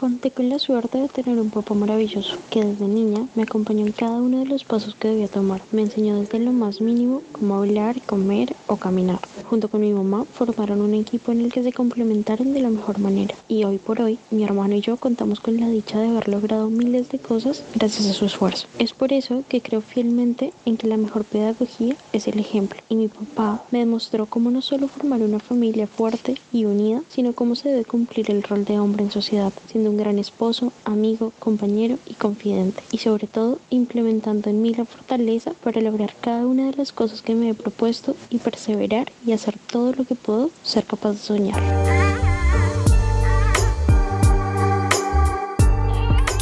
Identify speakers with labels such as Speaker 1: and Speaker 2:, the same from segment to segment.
Speaker 1: Conté con la suerte de tener un papá maravilloso que desde niña me acompañó en cada uno de los pasos que debía tomar. Me enseñó desde lo más mínimo cómo hablar, comer o caminar. Junto con mi mamá formaron un equipo en el que se complementaron de la mejor manera. Y hoy por hoy, mi hermano y yo contamos con la dicha de haber logrado miles de cosas gracias a su esfuerzo. Es por eso que creo fielmente en que la mejor pedagogía es el ejemplo. Y mi papá me demostró cómo no solo formar una familia fuerte y unida, sino cómo se debe cumplir el rol de hombre en sociedad, un gran esposo, amigo, compañero y confidente, y sobre todo implementando en mí la fortaleza para lograr cada una de las cosas que me he propuesto y perseverar y hacer todo lo que puedo ser capaz de soñar.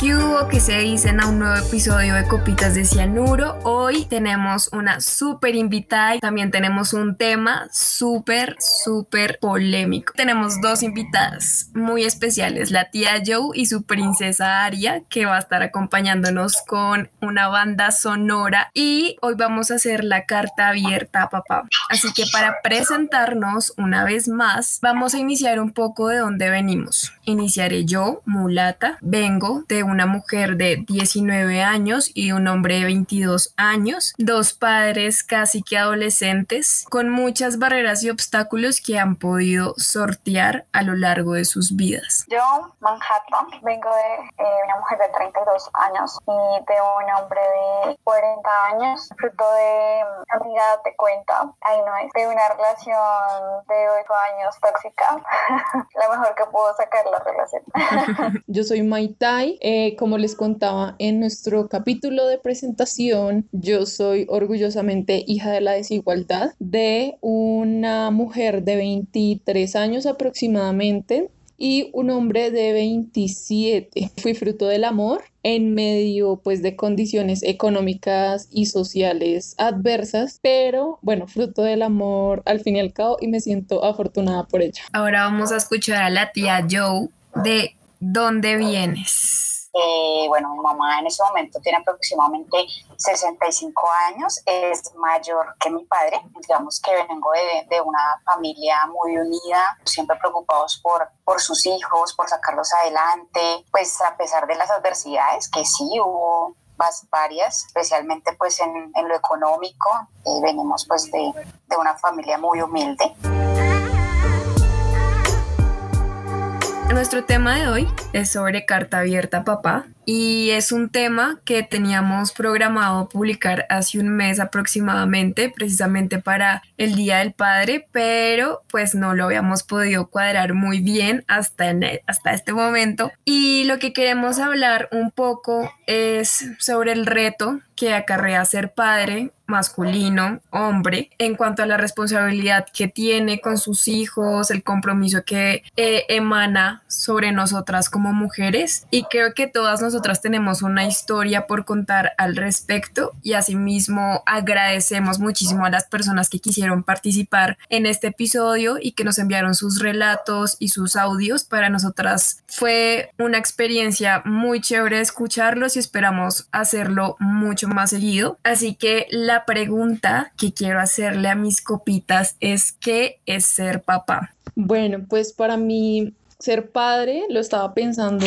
Speaker 2: ¿Qué hubo que se dicen a un nuevo episodio de Copitas de Cianuro? Hoy tenemos una súper invitada y también tenemos un tema súper, súper polémico. Tenemos dos invitadas muy especiales, la tía Joe y su princesa Aria, que va a estar acompañándonos con una banda sonora y hoy vamos a hacer la carta abierta a papá. Así que para presentarnos una vez más, vamos a iniciar un poco de dónde venimos. Iniciaré yo, mulata, vengo de una mujer de 19 años y un hombre de 22 años, dos padres casi que adolescentes, con muchas barreras y obstáculos que han podido sortear a lo largo de sus vidas.
Speaker 3: Yo, Manhattan, vengo de eh, una mujer de 32 años y de un hombre de 40 años, fruto de, amiga, te cuenta, ahí no es, de una relación de 8 años tóxica, la mejor que pudo sacar la relación.
Speaker 4: Yo soy Maitai, eh, eh, como les contaba en nuestro capítulo de presentación, yo soy orgullosamente hija de la desigualdad de una mujer de 23 años aproximadamente y un hombre de 27. Fui fruto del amor en medio pues de condiciones económicas y sociales adversas, pero bueno, fruto del amor al fin y al cabo y me siento afortunada por ello.
Speaker 2: Ahora vamos a escuchar a la tía Joe de ¿Dónde vienes?
Speaker 3: Eh, bueno, mi mamá en ese momento tiene aproximadamente 65 años, es mayor que mi padre, digamos que vengo de, una familia muy unida, siempre preocupados por, por sus hijos, por sacarlos adelante, pues a pesar de las adversidades que sí hubo varias, especialmente pues en, en lo económico, eh, venimos pues de, de una familia muy humilde.
Speaker 2: Nuestro tema de hoy es sobre carta abierta papá y es un tema que teníamos programado publicar hace un mes aproximadamente, precisamente para el Día del Padre, pero pues no lo habíamos podido cuadrar muy bien hasta, e, hasta este momento. Y lo que queremos hablar un poco es sobre el reto que acarrea ser padre masculino, hombre, en cuanto a la responsabilidad que tiene con sus hijos, el compromiso que eh, emana sobre nosotras como mujeres. Y creo que todas nosotras tenemos una historia por contar al respecto y asimismo agradecemos muchísimo a las personas que quisieron participar en este episodio y que nos enviaron sus relatos y sus audios. Para nosotras fue una experiencia muy chévere escucharlos y esperamos hacerlo mucho más seguido. Así que la pregunta que quiero hacerle a mis copitas es ¿qué es ser papá?
Speaker 4: Bueno, pues para mí ser padre lo estaba pensando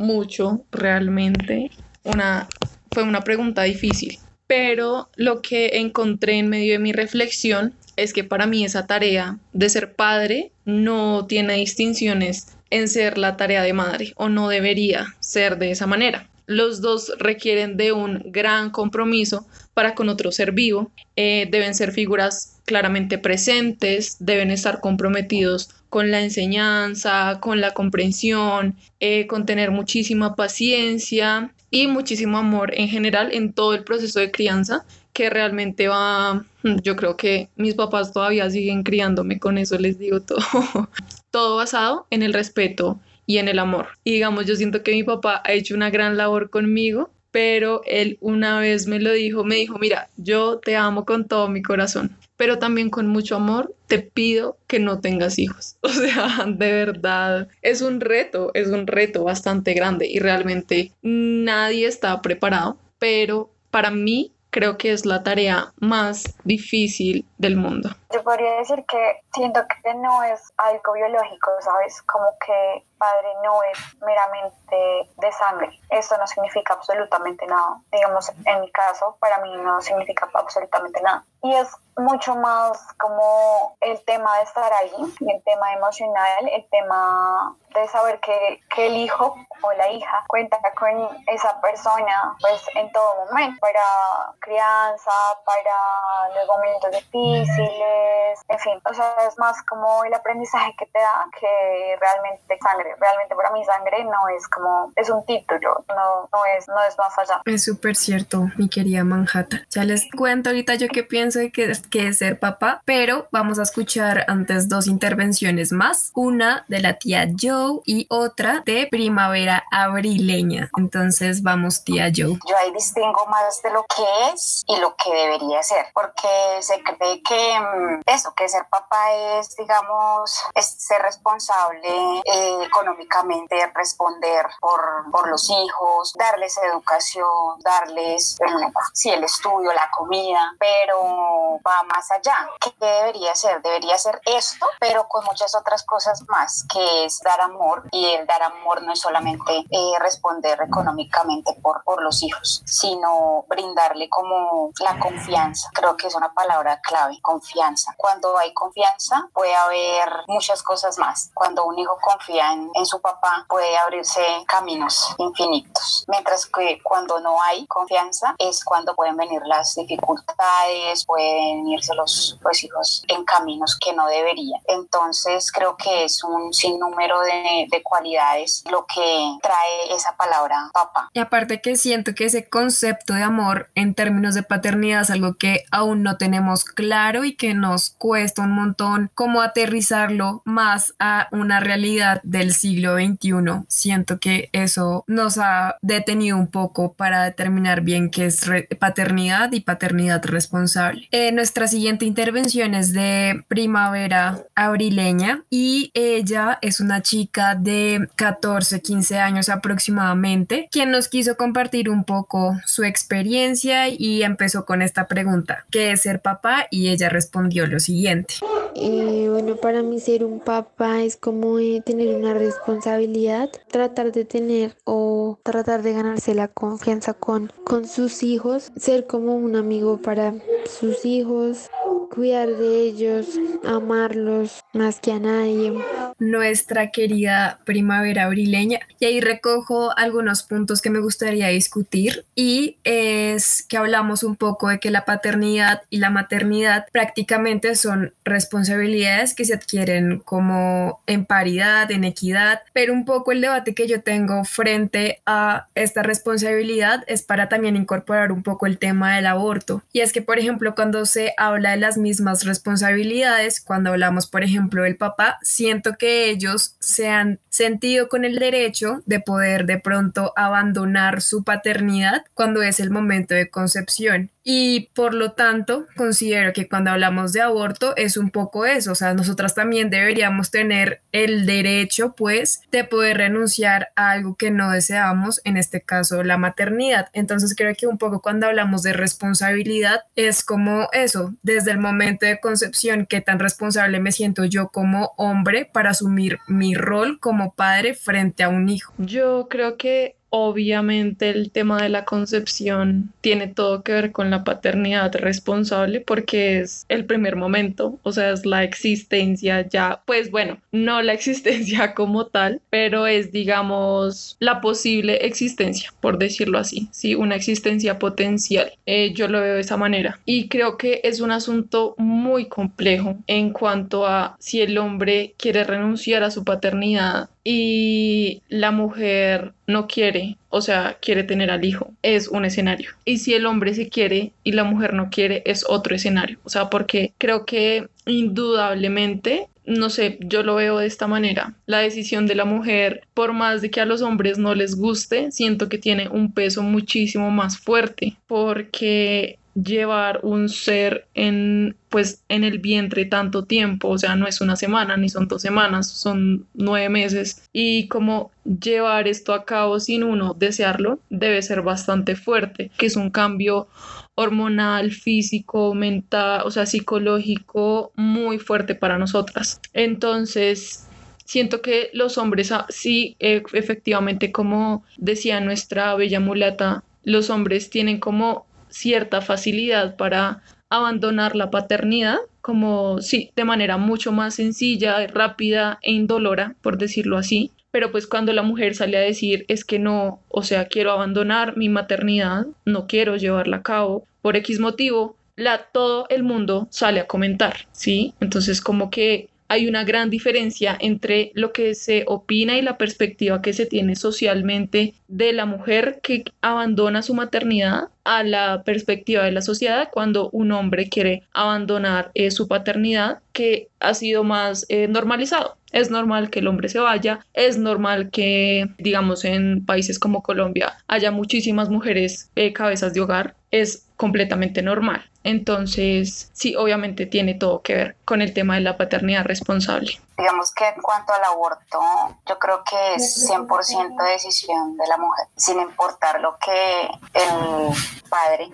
Speaker 4: mucho realmente. Una, fue una pregunta difícil, pero lo que encontré en medio de mi reflexión es que para mí esa tarea de ser padre no tiene distinciones en ser la tarea de madre o no debería ser de esa manera. Los dos requieren de un gran compromiso para con otro ser vivo. Eh, deben ser figuras claramente presentes, deben estar comprometidos con la enseñanza, con la comprensión, eh, con tener muchísima paciencia y muchísimo amor en general en todo el proceso de crianza que realmente va, yo creo que mis papás todavía siguen criándome, con eso les digo todo, todo basado en el respeto y en el amor. Y digamos, yo siento que mi papá ha hecho una gran labor conmigo, pero él una vez me lo dijo, me dijo, mira, yo te amo con todo mi corazón, pero también con mucho amor te pido que no tengas hijos. O sea, de verdad, es un reto, es un reto bastante grande y realmente nadie está preparado, pero para mí creo que es la tarea más difícil del mundo.
Speaker 3: Yo podría decir que siento que no es algo biológico, ¿sabes? Como que padre no es meramente de sangre. Esto no significa absolutamente nada. Digamos, en mi caso, para mí no significa absolutamente nada. Y es mucho más como el tema de estar ahí, el tema emocional, el tema de saber que, que, el hijo o la hija cuenta con esa persona pues en todo momento, para crianza, para los momentos difíciles, en fin, o sea, es más como el aprendizaje que te da que realmente sangre, realmente para mí sangre no es como, es un título, no, no, es, no es más allá.
Speaker 2: Es súper cierto, mi querida Manhattan. Ya les cuento ahorita yo qué pienso de que, que es ser papá, pero vamos a escuchar antes dos intervenciones más, una de la tía Joe y otra de primavera abrileña. Entonces vamos tía Joe.
Speaker 3: Yo ahí distingo más de lo que es y lo que debería ser, porque se cree que mm, eso, que ser papá es, digamos, es ser responsable eh, económicamente, responder por, por, los hijos, darles educación, darles el, sí, el estudio, la comida, pero va más allá. ¿Qué debería ser? Debería ser esto, pero con muchas otras cosas más, que es dar amor y el dar amor no es solamente eh, responder económicamente por, por los hijos, sino brindarle como la confianza. Creo que es una palabra clave, confianza. Cuando hay confianza puede haber muchas cosas más. Cuando un hijo confía en, en su papá puede abrirse caminos infinitos. Mientras que cuando no hay confianza es cuando pueden venir las dificultades, pueden irse los, los hijos en caminos que no deberían. Entonces creo que es un sinnúmero de, de cualidades lo que trae esa palabra papá.
Speaker 2: Y aparte que siento que ese concepto de amor en términos de paternidad es algo que aún no tenemos claro y que nos cuesta un montón como aterrizarlo más a una realidad del siglo XXI. Siento que eso nos ha detenido un poco para determinar bien qué es paternidad y paternidad responsable. Eh, nuestra siguiente intervención es de primavera abrileña y ella es una chica de 14, 15 años aproximadamente, quien nos quiso compartir un poco su experiencia y empezó con esta pregunta, ¿qué es ser papá? Y ella respondió lo siguiente.
Speaker 1: Eh, bueno, para mí ser un papá es como eh, tener una responsabilidad, tratar de tener o tratar de ganarse la confianza con, con sus hijos, ser como un amigo para sus hijos, cuidar de ellos, amarlos más que a nadie.
Speaker 2: Nuestra querida primavera abrileña. Y ahí recojo algunos puntos que me gustaría discutir y es que hablamos un poco de que la paternidad y la maternidad prácticamente son responsabilidades que se adquieren como en paridad, en equidad, pero un poco el debate que yo tengo frente a esta responsabilidad es para también incorporar un poco el tema del aborto. Y es que, por ejemplo, cuando se habla de las mismas responsabilidades, cuando hablamos, por ejemplo, del papá, siento que ellos se han sentido con el derecho de poder de pronto abandonar su paternidad cuando es el momento de concepción. Y por lo tanto, considero que cuando hablamos de aborto es un poco eso, o sea, nosotras también deberíamos tener el derecho, pues, de poder renunciar a algo que no deseamos, en este caso, la maternidad. Entonces, creo que un poco cuando hablamos de responsabilidad es como eso, desde el momento de concepción, qué tan responsable me siento yo como hombre para asumir mi rol como padre frente a un hijo.
Speaker 4: Yo creo que Obviamente el tema de la concepción tiene todo que ver con la paternidad responsable porque es el primer momento, o sea, es la existencia ya, pues bueno, no la existencia como tal, pero es digamos la posible existencia, por decirlo así, sí, una existencia potencial. Eh, yo lo veo de esa manera y creo que es un asunto muy complejo en cuanto a si el hombre quiere renunciar a su paternidad y la mujer no quiere, o sea, quiere tener al hijo, es un escenario. Y si el hombre se quiere y la mujer no quiere, es otro escenario. O sea, porque creo que indudablemente no sé, yo lo veo de esta manera. La decisión de la mujer, por más de que a los hombres no les guste, siento que tiene un peso muchísimo más fuerte, porque llevar un ser en pues en el vientre tanto tiempo, o sea, no es una semana ni son dos semanas, son nueve meses y como llevar esto a cabo sin uno desearlo debe ser bastante fuerte, que es un cambio hormonal, físico, mental, o sea, psicológico muy fuerte para nosotras. Entonces, siento que los hombres, ah, sí, e, efectivamente, como decía nuestra bella mulata, los hombres tienen como cierta facilidad para abandonar la paternidad, como sí, de manera mucho más sencilla, rápida e indolora, por decirlo así. Pero pues cuando la mujer sale a decir es que no, o sea, quiero abandonar mi maternidad, no quiero llevarla a cabo por X motivo, la, todo el mundo sale a comentar, ¿sí? Entonces como que hay una gran diferencia entre lo que se opina y la perspectiva que se tiene socialmente de la mujer que abandona su maternidad a la perspectiva de la sociedad cuando un hombre quiere abandonar eh, su paternidad que ha sido más eh, normalizado. Es normal que el hombre se vaya, es normal que, digamos, en países como Colombia haya muchísimas mujeres eh, cabezas de hogar, es completamente normal. Entonces, sí, obviamente tiene todo que ver con el tema de la paternidad responsable.
Speaker 3: Digamos que en cuanto al aborto, yo creo que es 100% decisión de la mujer, sin importar lo que el padre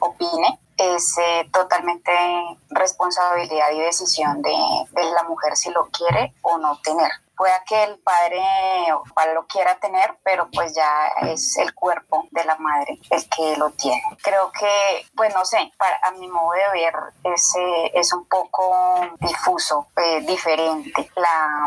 Speaker 3: opine, es eh, totalmente responsabilidad y decisión de, la mujer si lo quiere o no tener pueda que el padre lo quiera tener, pero pues ya es el cuerpo de la madre el que lo tiene. Creo que, pues no sé, para, a mi modo de ver es, es un poco difuso, eh, diferente la,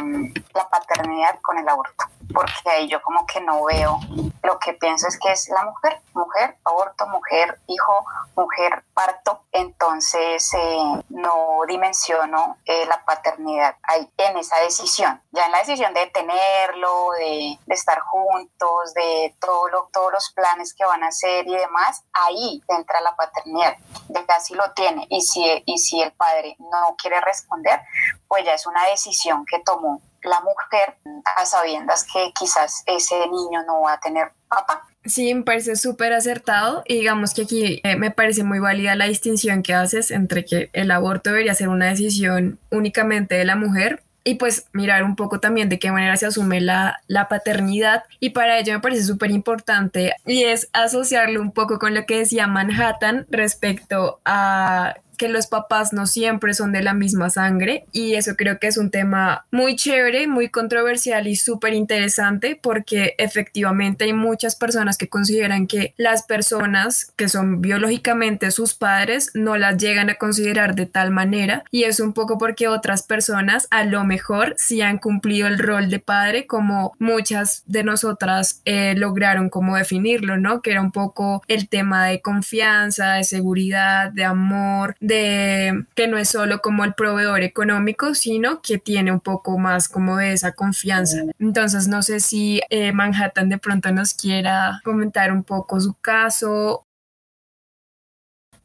Speaker 3: la paternidad con el aborto porque ahí yo como que no veo, lo que pienso es que es la mujer, mujer, aborto, mujer, hijo, mujer, parto, entonces eh, no dimensiono eh, la paternidad ahí en esa decisión, ya en la decisión de tenerlo, de, estar juntos, de todo lo, todos los planes que van a hacer y demás, ahí entra la paternidad, ya si lo tiene. Y si, y si el padre no quiere responder, pues ya es una decisión que tomó la mujer a sabiendas que quizás ese niño no va a tener papá.
Speaker 2: Sí, me parece súper acertado y digamos que aquí eh, me parece muy válida la distinción que haces entre que el aborto debería ser una decisión únicamente de la mujer y pues mirar un poco también de qué manera se asume la, la paternidad y para ello me parece súper importante y es asociarlo un poco con lo que decía Manhattan respecto a que los papás no siempre son de la misma sangre y eso creo que es un tema muy chévere, muy controversial y súper interesante porque efectivamente hay muchas personas que consideran que las personas que son biológicamente sus padres no las llegan a considerar de tal manera y es un poco porque otras personas a lo mejor sí han cumplido el rol de padre como muchas de nosotras eh, lograron como definirlo, ¿no? Que era un poco el tema de confianza, de seguridad, de amor, de que no es solo como el proveedor económico, sino que tiene un poco más como de esa confianza. Entonces, no sé si eh, Manhattan de pronto nos quiera comentar un poco su caso.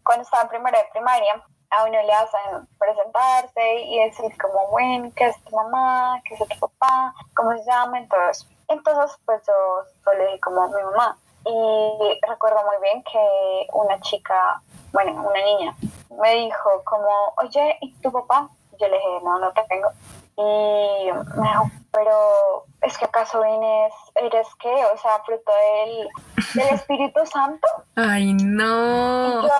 Speaker 5: Cuando estaba en primera de primaria, a uno le hacen presentarse y decir como, bueno, ¿qué es tu mamá? ¿Qué es tu papá? ¿Cómo se llama? Entonces, entonces pues yo, yo le dije como mi mamá. Y recuerdo muy bien que una chica, bueno, una niña, me dijo como, oye, ¿y tu papá? Yo le dije, no, no te tengo. Y me dijo, pero es que acaso vienes, eres qué, o sea, fruto del, del Espíritu Santo.
Speaker 2: Ay, no.
Speaker 5: Y yo,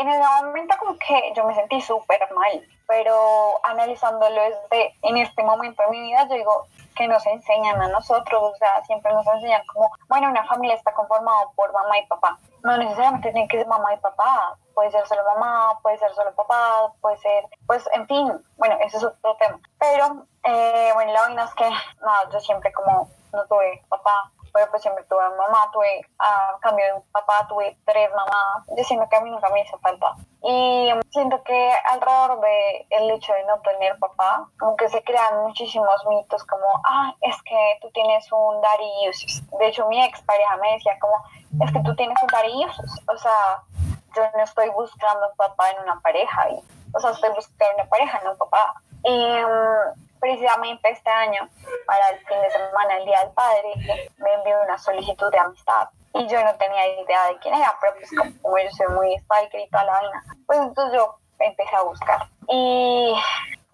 Speaker 5: en ese momento como que yo me sentí súper mal, pero analizándolo desde en este momento de mi vida, yo digo que nos enseñan a nosotros, o sea, siempre nos enseñan como, bueno, una familia está conformada por mamá y papá. No necesariamente tiene que ser mamá y papá, puede ser solo mamá, puede ser solo papá, puede ser, pues, en fin, bueno, ese es otro tema. Pero, eh, bueno, la vaina es que, nada, yo siempre como no tuve papá, pero pues siempre tuve mamá, tuve, a cambio de un papá, tuve tres mamás, yo siento que a mí nunca me hizo falta. Y siento que alrededor de el hecho de no tener papá, como que se crean muchísimos mitos como, ah, es que tú tienes un daddy uses. De hecho, mi ex pareja me decía como, es que tú tienes un daddy uses. O sea, yo no estoy buscando un papá en una pareja, y, o sea, estoy buscando una pareja, no un papá. Y um, precisamente este año, para el fin de semana, el Día del Padre, me envió una solicitud de amistad.
Speaker 6: y yo no tenía idea de quién era, pero pues como yo soy muy stalker y toda la vaina, pues entonces yo empecé a buscar. Y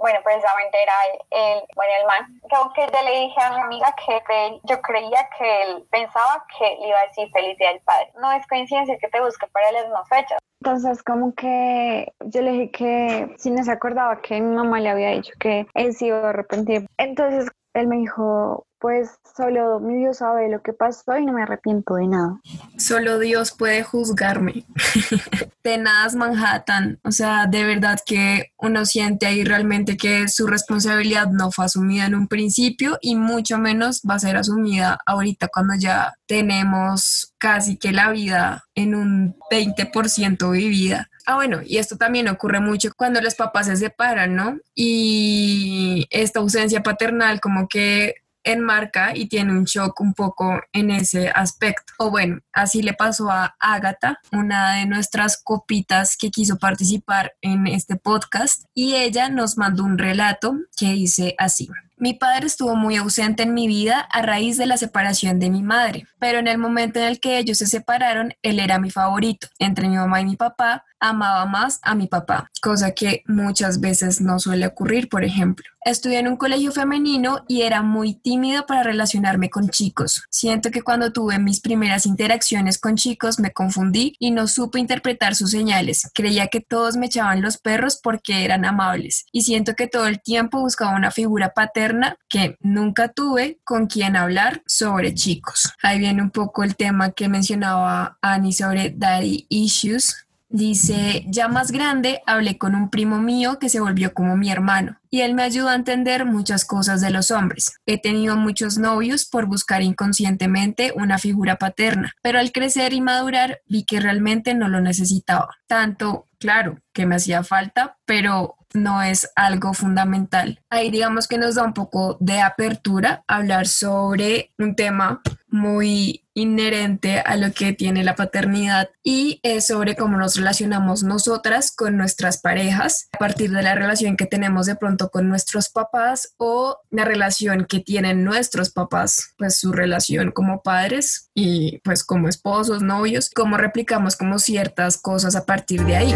Speaker 6: bueno, precisamente era el, bueno, el man, que aunque yo le dije a mi amiga que yo creía que él pensaba que le iba a decir feliz día del padre. No es coincidencia que te busque para las mismas fechas.
Speaker 5: Entonces, como que yo le dije que si no se acordaba que mi mamá le había dicho que él se iba a arrepentir. Entonces, él me dijo, pues solo mi Dios sabe lo que pasó y no me arrepiento de nada.
Speaker 2: Solo Dios puede juzgarme. Tenaz Manhattan, o sea, de verdad que uno siente ahí realmente que su responsabilidad no fue asumida en un principio y mucho menos va a ser asumida ahorita cuando ya tenemos casi que la vida en un 20% vivida. Ah, bueno, y esto también ocurre mucho cuando los papás se separan, ¿no? Y esta ausencia paternal como que enmarca y tiene un shock un poco en ese aspecto. O bueno, así le pasó a Agatha, una de nuestras copitas que quiso participar en este podcast, y ella nos mandó un relato que dice así. Mi padre estuvo muy ausente en mi vida a raíz de la separación de mi madre, pero en el momento en el que ellos se separaron, él era mi favorito. Entre mi mamá y mi papá, amaba más a mi papá, cosa que muchas veces no suele ocurrir, por ejemplo. Estudié en un colegio femenino y era muy tímido para relacionarme con chicos. Siento que cuando tuve mis primeras interacciones con chicos me confundí y no supe interpretar sus señales. Creía que todos me echaban los perros porque eran amables y siento que todo el tiempo buscaba una figura paterna que nunca tuve con quien hablar sobre chicos. Ahí viene un poco el tema que mencionaba Annie sobre daddy issues Dice, ya más grande, hablé con un primo mío que se volvió como mi hermano y él me ayudó a entender muchas cosas de los hombres. He tenido muchos novios por buscar inconscientemente una figura paterna, pero al crecer y madurar vi que realmente no lo necesitaba. Tanto, claro, que me hacía falta, pero no es algo fundamental. Ahí digamos que nos da un poco de apertura hablar sobre un tema muy inherente a lo que tiene la paternidad y es sobre cómo nos relacionamos nosotras con nuestras parejas a partir de la relación que tenemos de pronto con nuestros papás o la relación que tienen nuestros papás, pues su relación como padres y pues como esposos, novios, cómo replicamos como ciertas cosas a partir de ahí.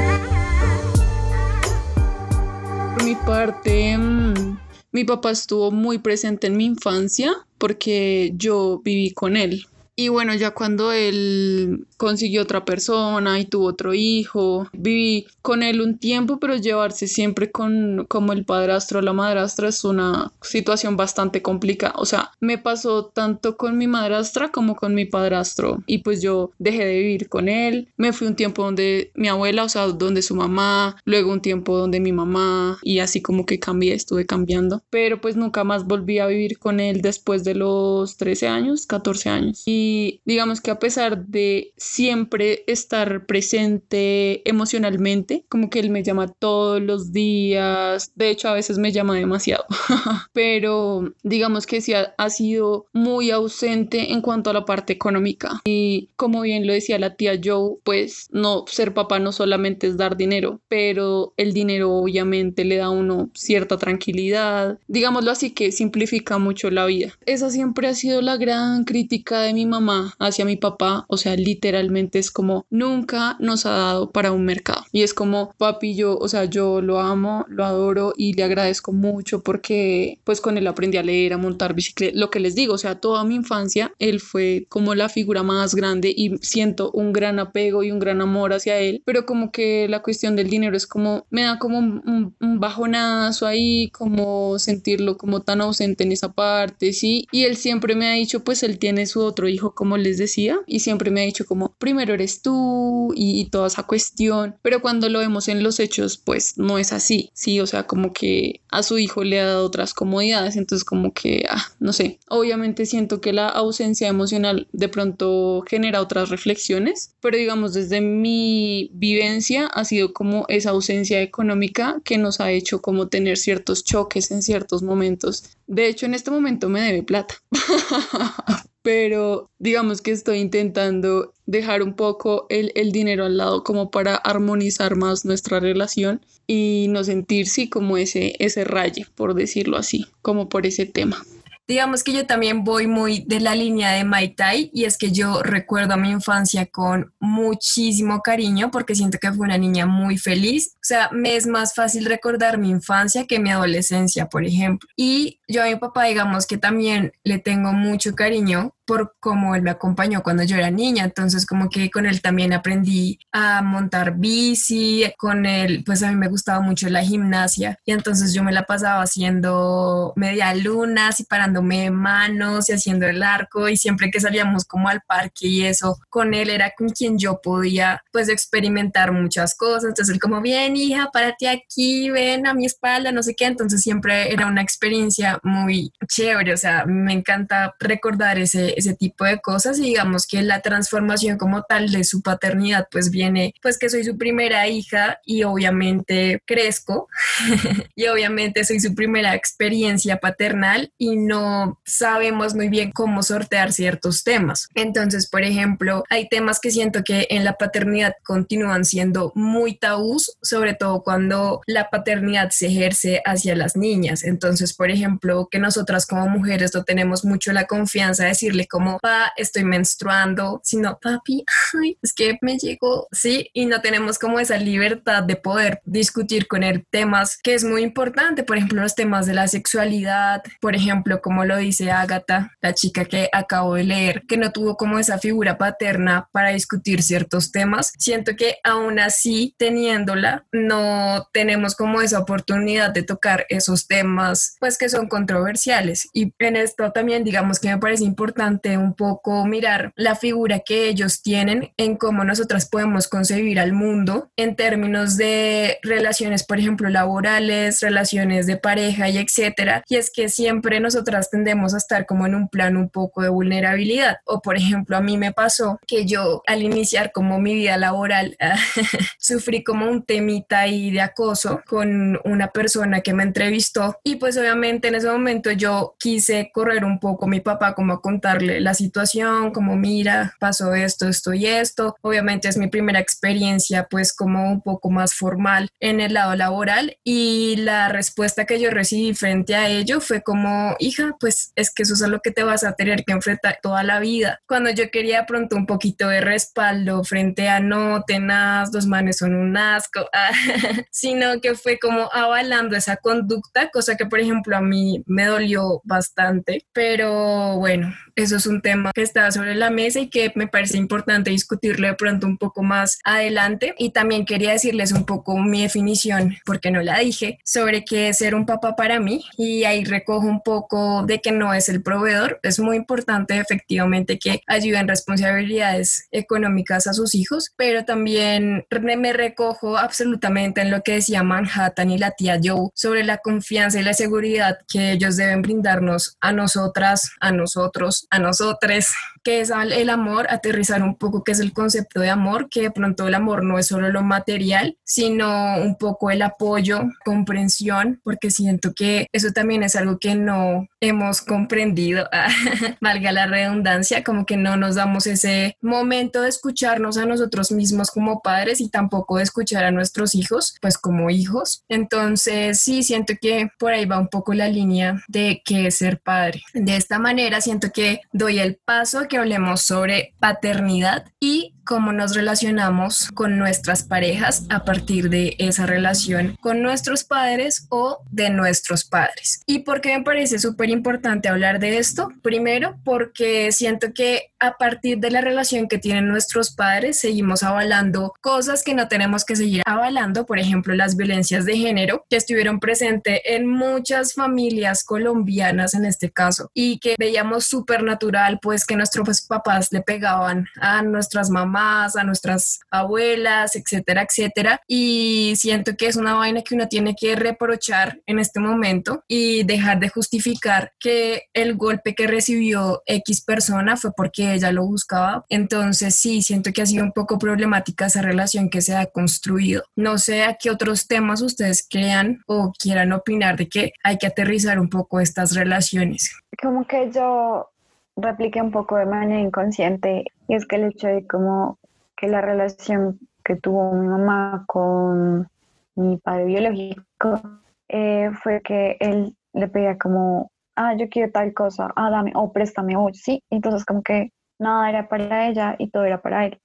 Speaker 4: Por mi parte, mm, mi papá estuvo muy presente en mi infancia porque yo viví con él. Y bueno, ya cuando él consiguió otra persona y tuvo otro hijo, viví con él un tiempo, pero llevarse siempre con como el padrastro o la madrastra es una situación bastante complicada. O sea, me pasó tanto con mi madrastra como con mi padrastro. Y pues yo dejé de vivir con él. Me fui un tiempo donde mi abuela, o sea, donde su mamá, luego un tiempo donde mi mamá y así como que cambié, estuve cambiando. Pero pues nunca más volví a vivir con él después de los 13 años, 14 años. Y digamos que a pesar de siempre estar presente emocionalmente, como que él me llama todos los días, de hecho a veces me llama demasiado, pero digamos que sí ha, sido muy ausente en cuanto a la parte económica. Y como bien lo decía la tía Joe, pues no, ser papá no solamente es dar dinero, pero el dinero obviamente le da a uno cierta tranquilidad, digámoslo así que simplifica mucho la vida. Esa siempre ha sido la gran crítica de mi mamá mamá hacia mi papá, o sea, literalmente es como nunca nos ha dado para un mercado. Y es como, papi, yo, o sea, yo lo amo, lo adoro y le agradezco mucho porque pues con él aprendí a leer, a montar bicicleta, lo que les digo, o sea, toda mi infancia él fue como la figura más grande y siento un gran apego y un gran amor hacia él, pero como que la cuestión del dinero es como, me da como un, un bajonazo ahí, como sentirlo como tan ausente en esa parte, sí, y él siempre me ha dicho, pues él tiene su otro hijo como les decía, y siempre me ha dicho como, primero eres tú y, toda esa cuestión, pero cuando lo vemos en los hechos, pues no es así, sí, o sea, como que a su hijo le ha dado otras comodidades, entonces como que, ah, no sé, obviamente siento que la ausencia emocional de pronto genera otras reflexiones, pero digamos desde mi vivencia ha sido como esa ausencia económica que nos ha hecho como tener ciertos choques en ciertos momentos. De hecho, en este momento me debe plata. pero digamos que estoy intentando dejar un poco el, dinero al lado como para armonizar más nuestra relación y no sentir sí como ese, ese raye, por decirlo así, como por ese tema.
Speaker 2: digamos que yo también voy muy de la línea de Mai Tai y es que yo recuerdo a mi infancia con muchísimo cariño porque siento que fue una niña muy feliz. O sea, me es más fácil recordar mi infancia que mi adolescencia, por ejemplo. Y yo a mi papá, digamos que también le tengo mucho cariño por cómo él me acompañó cuando yo era niña. Entonces, como que con él también aprendí a montar bici, con él, pues a mí me gustaba mucho la gimnasia y entonces yo me la pasaba haciendo media lunas y parándome manos y haciendo el arco y siempre que salíamos como al parque y eso, con él era con quien yo podía pues experimentar muchas cosas. Entonces él como, bien hija, párate aquí, ven a mi espalda, no sé qué. Entonces siempre era una experiencia muy chévere, o sea, me encanta recordar ese, ese tipo de cosas y digamos que la transformación como tal de su paternidad pues viene pues que soy su primera hija y obviamente crezco y obviamente soy su primera experiencia paternal y no sabemos muy bien cómo sortear ciertos temas. Entonces, por ejemplo, hay temas que siento que en la paternidad continúan siendo muy tabús, sobre todo cuando la paternidad se ejerce hacia las niñas. Entonces, por ejemplo, que nosotras como mujeres no tenemos mucho la confianza de decirle como, pa, estoy menstruando, sino, papi, ay, es que me llegó, sí, y no tenemos como esa libertad de poder discutir con él temas que es muy importante, por ejemplo, los temas de la sexualidad, por ejemplo, como lo dice Agatha, la chica que acabo de leer, que no tuvo como esa figura paterna para discutir ciertos temas, siento que aún así, teniéndola, no tenemos como esa oportunidad de tocar esos temas, pues que son controversiales. Y en esto también, digamos que me parece importante un poco mirar la figura que ellos tienen en cómo nosotras podemos concebir al mundo en términos de relaciones, por ejemplo, laborales, relaciones de pareja y etcétera. Y es que siempre nosotras tendemos a estar como en un plan un poco de vulnerabilidad. O, por ejemplo, a mí me pasó que yo al iniciar como mi vida laboral sufrí como un temita ahí de acoso con una persona que me entrevistó y pues obviamente en ese momento yo quise correr un poco mi papá como a contarle la situación, como mira, pasó esto, esto y esto. Obviamente es mi primera experiencia pues como un poco más formal en el lado laboral y la respuesta que yo recibí frente a ello fue como, hija, pues es que eso es lo que te vas a tener que enfrentar toda la vida. Cuando yo quería pronto un poquito de respaldo frente a no, tenaz, los manes son un asco, sino que fue como avalando esa conducta, cosa que por ejemplo a mí me dolió bastante, pero bueno, eso es un tema que está sobre la mesa y que me parece importante discutirlo de pronto un poco más adelante. Y también quería decirles un poco mi definición, porque no la dije, sobre qué es ser un papá para mí. Y ahí recojo un poco de que no es el proveedor. Es muy importante efectivamente que ayuden responsabilidades económicas a sus hijos, pero también me recojo absolutamente en lo que decía Manhattan y la tía Joe sobre la confianza y la seguridad que ellos deben brindarnos a nosotras, a nosotros, a nosotros, que es el amor, aterrizar un poco qué es el concepto de amor, que de pronto el amor no es solo lo material, sino un poco el apoyo, comprensión, porque siento que eso también es algo que no hemos comprendido, valga la redundancia, como que no nos damos ese momento de escucharnos a nosotros mismos como padres y tampoco de escuchar a nuestros hijos, pues como hijos. Entonces, sí, siento que por ahí va un poco la línea de qué es ser padre. De esta manera, siento que doy el paso a hablemos sobre paternidad y cómo nos relacionamos con nuestras parejas a partir de esa relación con nuestros padres o de nuestros padres. ¿Y por qué me parece súper importante hablar de esto? Primero, porque siento que a partir de la relación que tienen nuestros padres seguimos avalando cosas que no tenemos que seguir avalando, por ejemplo, las violencias de género que estuvieron presentes en muchas familias colombianas en este caso y que veíamos súper natural pues que nuestros papás le pegaban a nuestras mamás a nuestras abuelas, etcétera, etcétera. Y siento que es una vaina que uno tiene que reprochar en este momento y dejar de justificar que el golpe que recibió X persona fue porque ella lo buscaba. Entonces sí, siento que ha sido un poco problemática esa relación que se ha construido. No sé a qué otros temas ustedes crean o quieran opinar de que hay que aterrizar un poco estas relaciones.
Speaker 5: Como que yo repliqué un poco de manera inconsciente y es que el hecho de como que la relación que tuvo mi mamá con mi padre biológico eh, fue que él le pedía como ah, yo quiero tal cosa, ah, dame, o préstame, o sí. Entonces como que nada era para ella y todo era para él.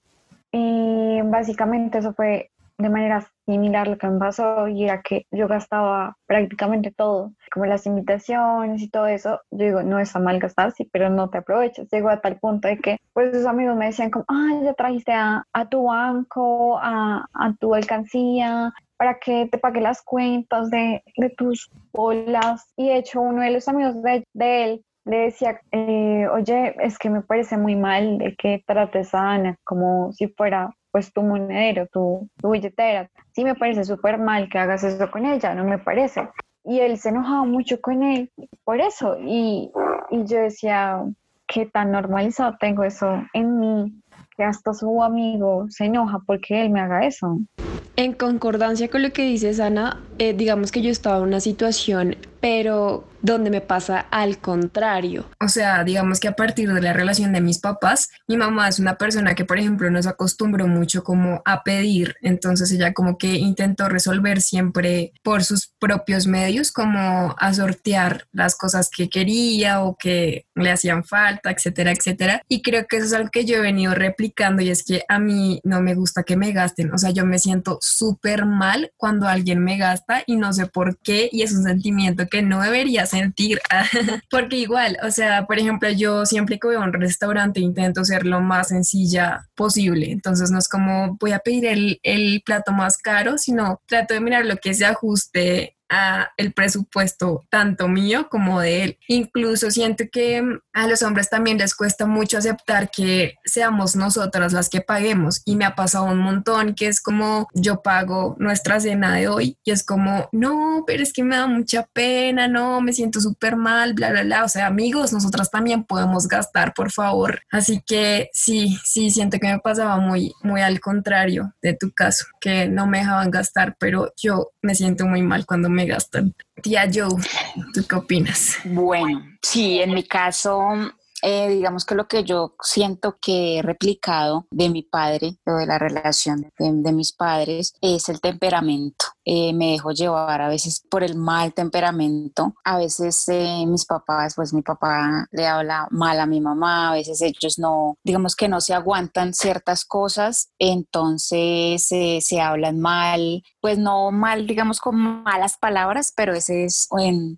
Speaker 5: Y básicamente eso fue de manera similar lo que me pasó y era que yo gastaba prácticamente todo, como las invitaciones y todo eso. Yo digo, no está mal gastar, sí, pero no te aprovechas. Llegó a tal punto de que, pues, sus amigos me decían como, ay, ya trajiste a, tu banco, a, a, tu alcancía, para que te pague las cuentas de, de tus bolas. Y de hecho, uno de los amigos de, de él le decía, eh, oye, es que me parece muy mal de que trates a Ana como si fuera pues tu monedero, tu, tu billetera. Sí me parece súper mal que hagas eso con ella, no me parece. Y él se enojaba mucho con él por eso. Y, y yo decía, ¿qué tan normalizado tengo eso en mí? Que hasta su amigo se enoja porque él me haga eso.
Speaker 1: En concordancia con lo que dices, Ana, eh, digamos que yo estaba en una situación, pero donde me pasa al contrario.
Speaker 2: O sea, digamos que a partir de la relación de mis papás, mi mamá es una persona que, por ejemplo, nos acostumbró mucho como a pedir, entonces ella como que intentó resolver siempre por sus propios medios, como a sortear las cosas que quería o que le hacían falta, etcétera, etcétera. Y creo que eso es algo que yo he venido replicando y es que a mí no me gusta que me gasten, o sea, yo me siento súper mal cuando alguien me gasta y no sé por qué y es un sentimiento que no debería sentir, porque igual, o sea, por ejemplo, yo siempre que voy a un restaurante intento ser lo más sencilla posible, entonces no es como voy a pedir el, el plato más caro, sino trato de mirar lo que se ajuste a el presupuesto tanto mío como de él. Incluso siento que mm, a los hombres también les cuesta mucho aceptar que seamos nosotras las que paguemos y me ha pasado un montón que es como yo pago nuestra cena de hoy y es como no, pero es que me da mucha pena, no, me siento súper mal, bla, bla, bla. O sea, amigos, nosotras también podemos gastar, por favor. Así que sí, sí, siento que me pasaba muy, muy al contrario de tu caso, que no me dejaban gastar, pero yo me siento muy mal cuando me gastan. Tía Joe, ¿tú qué opinas?
Speaker 3: Bueno, sí, en mi caso, eh, digamos que lo que yo siento que he replicado de mi padre, o de la relación de, mis padres, es el temperamento. Eh, me dejo llevar a veces por el mal temperamento. A veces eh, mis papás, pues mi papá le habla mal a mi mamá, a veces ellos no, digamos que no se aguantan ciertas cosas, entonces se hablan mal, pues no mal, digamos con malas palabras, pero ese es,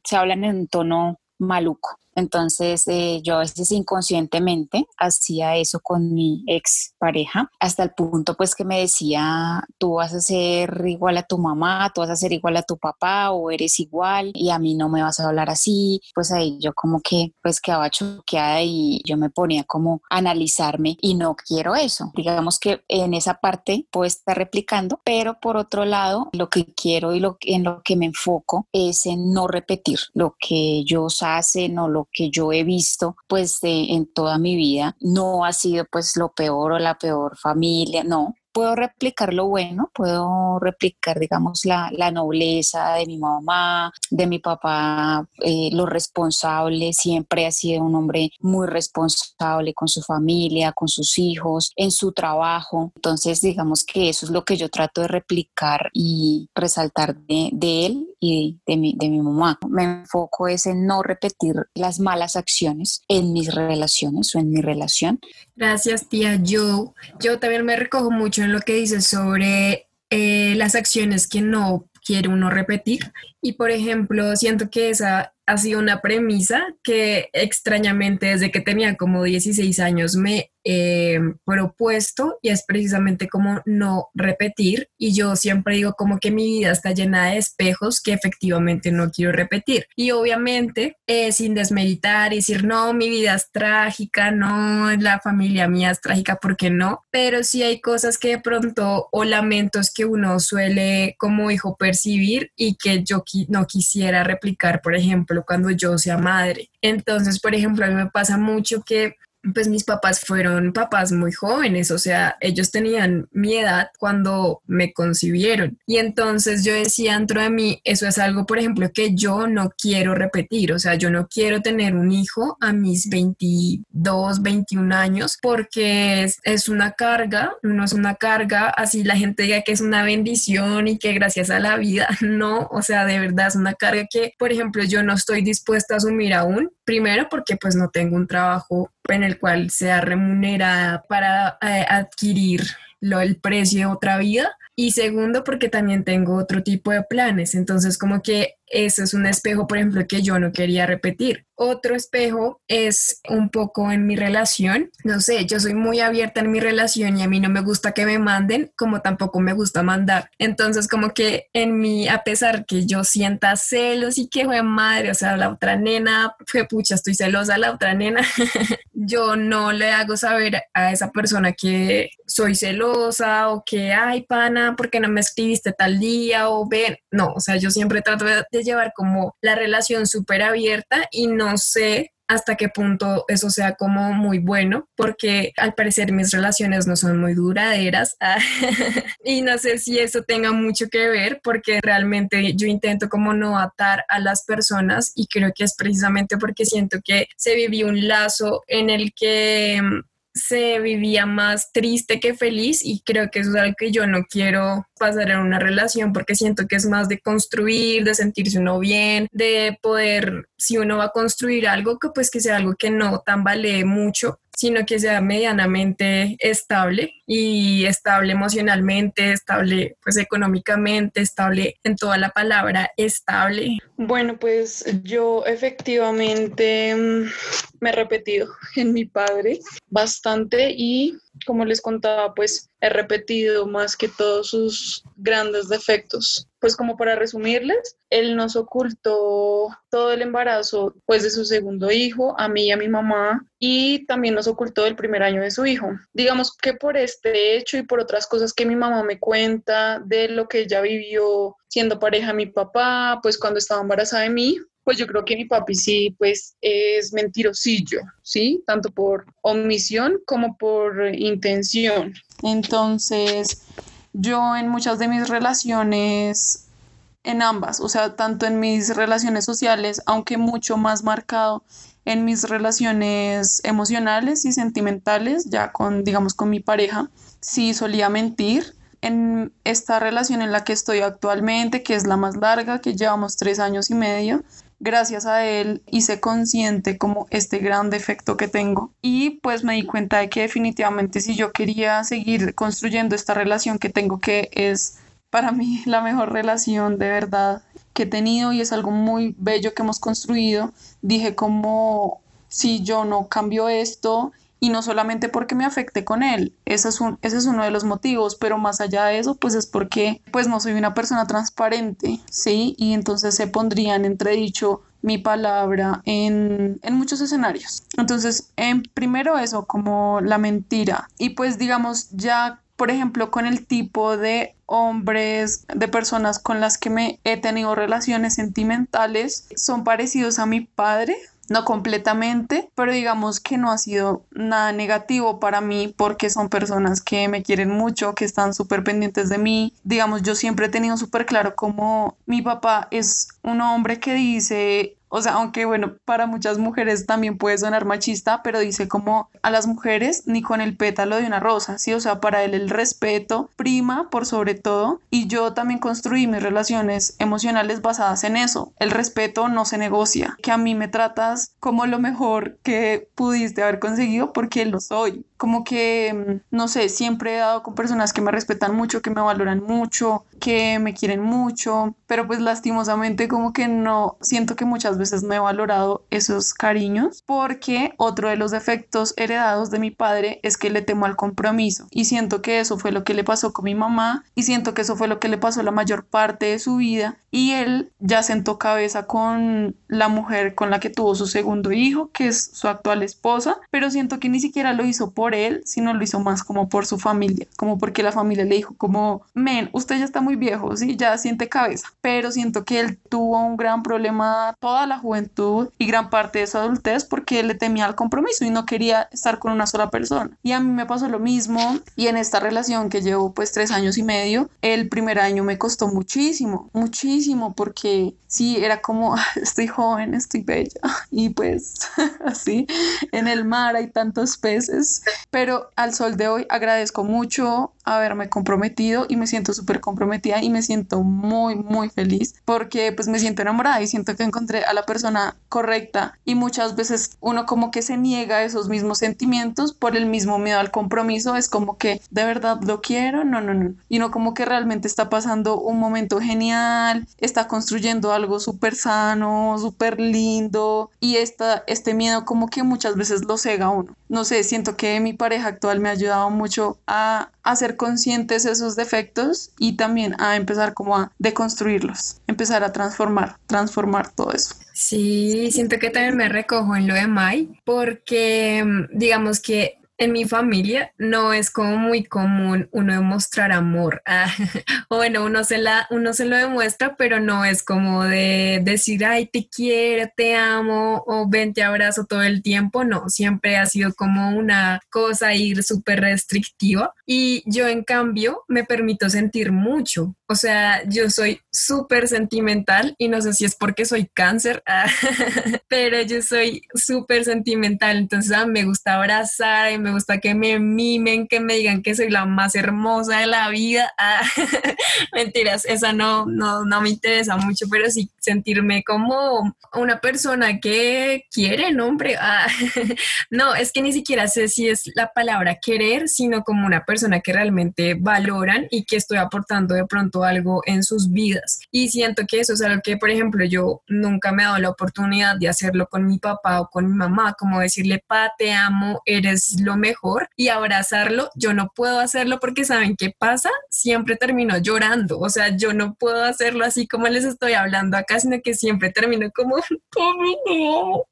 Speaker 3: se hablan en un tono maluco. Entonces eh, yo a veces inconscientemente hacía eso con mi ex pareja, hasta el punto pues que me decía, tú vas a ser igual a tu mamá, tú vas a ser igual a tu papá o eres igual y a mí no me vas a hablar así. Pues ahí yo como que pues quedaba choqueada y yo me ponía como a analizarme y no quiero eso. Digamos que en esa parte puedo estar replicando, pero por otro lado lo que quiero y lo, en lo que me enfoco es en no repetir lo que ellos hacen o lo que yo he visto pues en toda mi vida no ha sido pues lo peor o la peor familia, no, puedo replicar lo bueno, puedo replicar, digamos, la, la nobleza de mi mamá, de mi papá, eh, lo responsable, siempre ha sido un hombre muy responsable con su familia, con sus hijos, en su trabajo. Entonces, digamos que eso es lo que yo trato de replicar y resaltar de, de él de mi, de mi mamá. Me enfoco es en no repetir las malas acciones en mis relaciones o en mi relación.
Speaker 2: Gracias, tía Yo. Yo también me recojo mucho en lo que dices sobre eh, las acciones que no quiere uno repetir. Y por ejemplo, siento que esa ha sido una premisa que extrañamente desde que tenía como 16 años me he propuesto y es precisamente como no repetir. Y yo siempre digo como que mi vida está llena de espejos que efectivamente no quiero repetir. Y obviamente eh, sin desmeditar y decir no mi vida es trágica no la familia mía es trágica porque no pero sí hay cosas que de pronto o lamentos que uno suele como hijo percibir y que yo no quisiera replicar por ejemplo cuando yo sea madre. Entonces por ejemplo a mí me pasa mucho que pues mis papás fueron papás muy jóvenes, o sea, ellos tenían mi edad cuando me concibieron. Y entonces yo decía dentro de mí, eso es algo, por ejemplo, que yo no quiero repetir, o sea, yo no quiero tener un hijo a mis 22, 21 años porque es, es una carga, no es una carga, así la gente diga que es una bendición y que gracias a la vida, no, o sea, de verdad es una carga que, por ejemplo, yo no estoy dispuesta a asumir aún, primero porque pues no tengo un trabajo en el cual sea remunerada para eh, adquirir lo, el precio de otra vida. Y segundo, porque también tengo otro tipo de planes. Entonces, como que ese es un espejo, por ejemplo, que yo no quería repetir. Otro espejo es un poco en mi relación. No sé, yo soy muy abierta en mi relación y a mí no me gusta que me manden, como tampoco me gusta mandar. Entonces, como que en mí, a pesar que yo sienta celos y que fue madre, o sea, la otra nena, fue pucha, estoy celosa, la otra nena, yo no le hago saber a esa persona que soy celosa o que, ay, pana, ¿por qué no me escribiste tal día? O ven, no, o sea, yo siempre trato de llevar como la relación súper abierta y no sé hasta qué punto eso sea como muy bueno, porque al parecer mis relaciones no son muy duraderas. Y no sé si eso tenga mucho que ver, porque realmente yo intento como no atar a las personas y creo que es precisamente porque siento que se vivió un lazo en el que se vivía más triste que feliz y creo que eso es algo que yo no quiero pasar en una relación porque siento que es más de construir, de sentirse uno bien, de poder, si uno va a construir algo, que pues que sea algo que no tambalee mucho, sino que sea medianamente estable y estable emocionalmente, estable pues económicamente, estable en toda la palabra, estable.
Speaker 4: Bueno, pues yo efectivamente mm, me he repetido en mi padre bastante y como les contaba, pues he repetido más que todos sus grandes defectos. Pues como para resumirles, él nos ocultó todo el embarazo pues de su segundo hijo, a mí y a mi mamá, y también nos ocultó el primer año de su hijo. Digamos que por este hecho y por otras cosas que mi mamá me cuenta de lo que ella vivió siendo pareja de mi papá, pues cuando estaba embarazada de mí, pues yo creo que mi papi sí, pues es mentirosillo, ¿sí? Tanto por omisión como por intención. Entonces, yo en muchas de mis relaciones, en ambas, o sea, tanto en mis relaciones sociales, aunque mucho más marcado en mis relaciones emocionales y sentimentales, ya con, digamos, con mi pareja, sí solía mentir. En esta relación en la que estoy actualmente, que es la más larga, que llevamos tres años y medio, gracias a él hice consciente como este gran defecto que tengo y pues me di cuenta de que definitivamente si yo quería seguir construyendo esta relación que tengo que es para mí la mejor relación de verdad que he tenido y es algo muy bello que hemos construido, dije como si yo no cambio esto y no solamente porque me afecte con él, ese es, un, ese es uno de los motivos, pero más allá de eso, pues es porque pues no soy una persona transparente, ¿sí? Y entonces se pondrían entredicho mi palabra en, en muchos escenarios. Entonces, en primero eso, como la mentira. Y pues digamos, ya por ejemplo, con el tipo de hombres, de personas con las que me he tenido relaciones sentimentales, son parecidos a mi padre, no completamente, pero digamos que no ha sido nada negativo para mí porque son personas que me quieren mucho, que están súper pendientes de mí. Digamos, yo siempre he tenido súper claro como mi papá es un hombre que dice o sea, aunque bueno, para muchas mujeres también puede sonar machista, pero dice como a las mujeres ni con el pétalo de una rosa, ¿sí? O sea, para él el respeto prima por sobre todo y yo también construí mis relaciones emocionales basadas en eso. El respeto no se negocia, que a mí me tratas como lo mejor que pudiste haber conseguido porque lo soy. Como que, mm, no sé, siempre he dado con personas que me respetan mucho, que me valoran mucho, que me quieren mucho, pero pues lastimosamente como que no, siento que muchas veces no he valorado esos cariños porque otro de los defectos heredados de mi padre es que le temo al compromiso. Y siento que eso fue lo que le pasó con mi mamá y siento que eso fue lo que le pasó la mayor parte de su vida. Y él ya sentó cabeza con la mujer con la que tuvo su segundo hijo, que es su actual esposa, pero siento que ni siquiera lo hizo por él, sino lo hizo más como por su familia, como porque la familia le dijo como, men, usted ya está muy viejo, sí, ya siente cabeza, pero siento que él tuvo un gran problema toda la la juventud y gran parte de su adultez porque le temía al compromiso y no quería estar con una sola persona. Y a mí me pasó lo mismo y en esta relación que llevo pues tres años y medio, el primer año me costó muchísimo, muchísimo porque sí, era como, estoy joven, estoy bella y pues así, en el mar hay tantos peces, pero al sol de hoy agradezco mucho haberme comprometido y me siento súper comprometida y me siento muy, muy feliz porque pues me siento enamorada y siento que encontré la persona correcta y muchas veces uno como que se niega a esos mismos sentimientos por el mismo miedo al compromiso, es como que de verdad lo quiero, no, no, no, y no como que realmente está pasando un momento genial, está construyendo algo súper sano, súper lindo y esta, este miedo como que muchas veces lo cega uno. No sé, siento que mi pareja actual me ha ayudado mucho a hacer conscientes esos defectos y también a empezar como a deconstruirlos, empezar a transformar, transformar todo eso.
Speaker 2: Sí, siento que también me recojo en lo de Mai, porque mm, digamos que en mi familia no es como muy común uno demostrar amor. Ah, o bueno, uno se, la, uno se lo demuestra, pero no es como de decir, ay, te quiero, te amo, o ven, te abrazo todo el tiempo. No, siempre ha sido como una cosa ir súper restrictiva. Y yo, en cambio, me permito sentir mucho. O sea, yo soy súper sentimental y no sé si es porque soy cáncer, pero yo soy súper sentimental. Entonces, ah, me gusta abrazar y me gusta que me mimen, que me digan que soy la más hermosa de la vida. Ah, mentiras, esa no, no, no me interesa mucho, pero sí sentirme como una persona que quiere, ¿no, hombre? Ah, no, es que ni siquiera sé si es la palabra querer, sino como una persona que realmente valoran y que estoy aportando de pronto algo en sus vidas. Y siento que eso es algo que, por ejemplo, yo nunca me he dado la oportunidad de hacerlo con mi papá o con mi mamá, como decirle, pa, te amo, eres lo mejor y abrazarlo, yo no puedo hacerlo porque saben qué pasa, siempre termino llorando, o sea, yo no puedo hacerlo así como les estoy hablando acá, sino que siempre termino como, como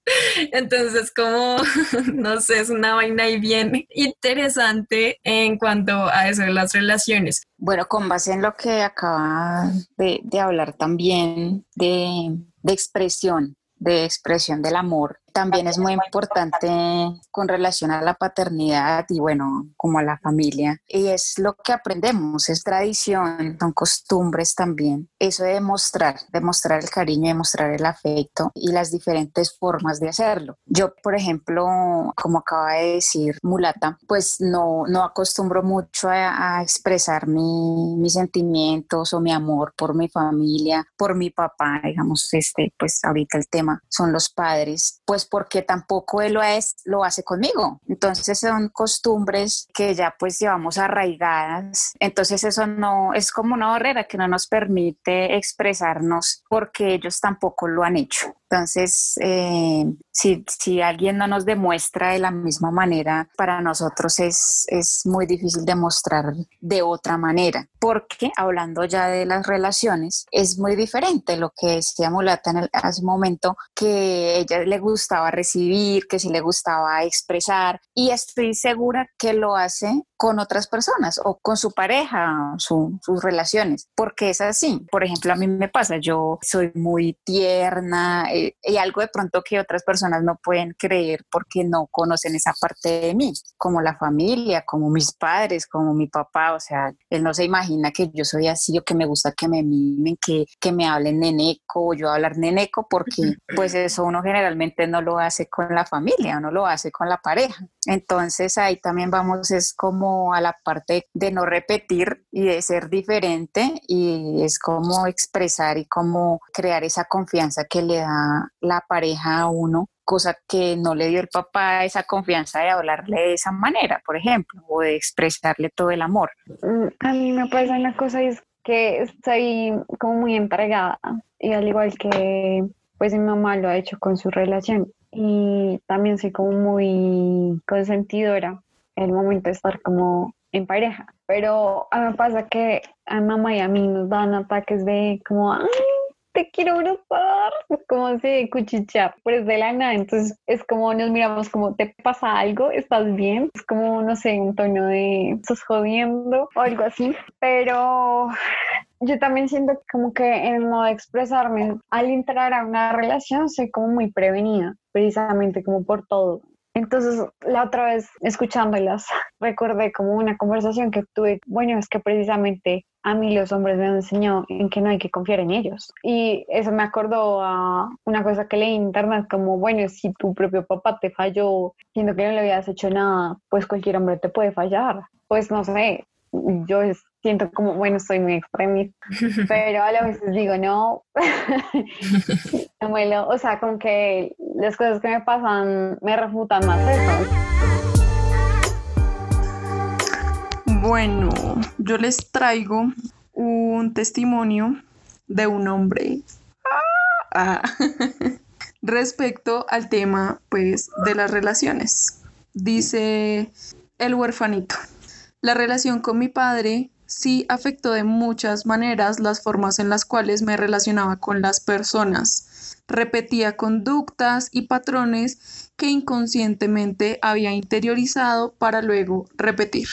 Speaker 2: Entonces, como, no sé, es una vaina y bien interesante en cuanto a eso de las relaciones.
Speaker 3: Bueno, con base en lo que acaba de, hablar también de, de expresión, de expresión del amor, también es muy importante con relación a la paternidad y bueno, como a la familia. Y es lo que aprendemos, es tradición, son costumbres también. Eso de demostrar, demostrar el cariño, demostrar el afecto y las diferentes formas de hacerlo. Yo, por ejemplo, como acaba de decir Mulata, pues no, no acostumbro mucho a, a expresar mi, mis sentimientos o mi amor por mi familia, por mi papá, digamos, este, pues ahorita el tema son los padres, pues pues porque tampoco él lo, lo hace conmigo. Entonces son costumbres que ya pues llevamos arraigadas. Entonces eso no es como una barrera que no nos permite expresarnos porque ellos tampoco lo han hecho. Entonces, eh, si, si, alguien no nos demuestra de la misma manera, para nosotros es, es muy difícil demostrar de otra manera, porque hablando ya de las relaciones, es muy diferente lo que decía Mulata en el, hace un momento, que ella le gustaba recibir, que sí le gustaba expresar, y estoy segura que lo hace con otras personas o con su pareja, sus relaciones, porque es así. Por ejemplo, a mí me pasa, yo soy muy tierna eh, y algo de pronto que otras personas no pueden creer porque no conocen esa parte de mí, como la familia, como mis padres, como mi papá, o sea, él no se imagina que yo soy así o que me gusta que me mimen, que, que me hablen neneco o yo hablar neneco, porque pues eso uno generalmente no lo hace con la familia, uno lo hace con la pareja. Entonces ahí también vamos, es como a la parte de no repetir y de ser diferente y es como expresar y como crear esa confianza que le da la pareja a uno cosa que no le dio el papá esa confianza de hablarle de esa manera, por ejemplo, o de expresarle todo el amor.
Speaker 5: Mm, a mí me pasa una cosa y es que estoy como muy entregada y al igual que pues mi mamá lo ha hecho con su relación y también soy como muy consentidora en el momento de estar como en pareja. Pero a mí me pasa que a mamá y a mí nos dan ataques de como, ay, te quiero abrazar, como si cuchichear, pues de la nada. Entonces es como nos miramos como, ¿te pasa algo? ¿Estás bien? Es como, no sé, un tono de, ¿estás jodiendo? O algo así. Pero yo también siento como que en el modo de expresarme, al entrar a una relación, soy como muy prevenida, precisamente como por todo. Entonces, la otra vez escuchándolas, recordé como una conversación que tuve, bueno, es que precisamente a mí los hombres me han enseñado en que no hay que confiar en ellos. Y eso me acordó a una cosa que leí en internet, como, bueno, si tu propio papá te falló, siendo que no le habías hecho nada, pues cualquier hombre te puede fallar. Pues no sé, yo siento como, bueno, soy muy extremista, pero a vez digo, no, no o sea, como que las cosas que me pasan me refutan más eso.
Speaker 4: Bueno, yo les traigo un testimonio de un hombre ah, respecto al tema, pues, de las relaciones. Dice el huerfanito. La relación con mi padre sí afectó de muchas maneras las formas en las cuales me relacionaba con las personas. Repetía conductas y patrones que inconscientemente había interiorizado para luego repetir.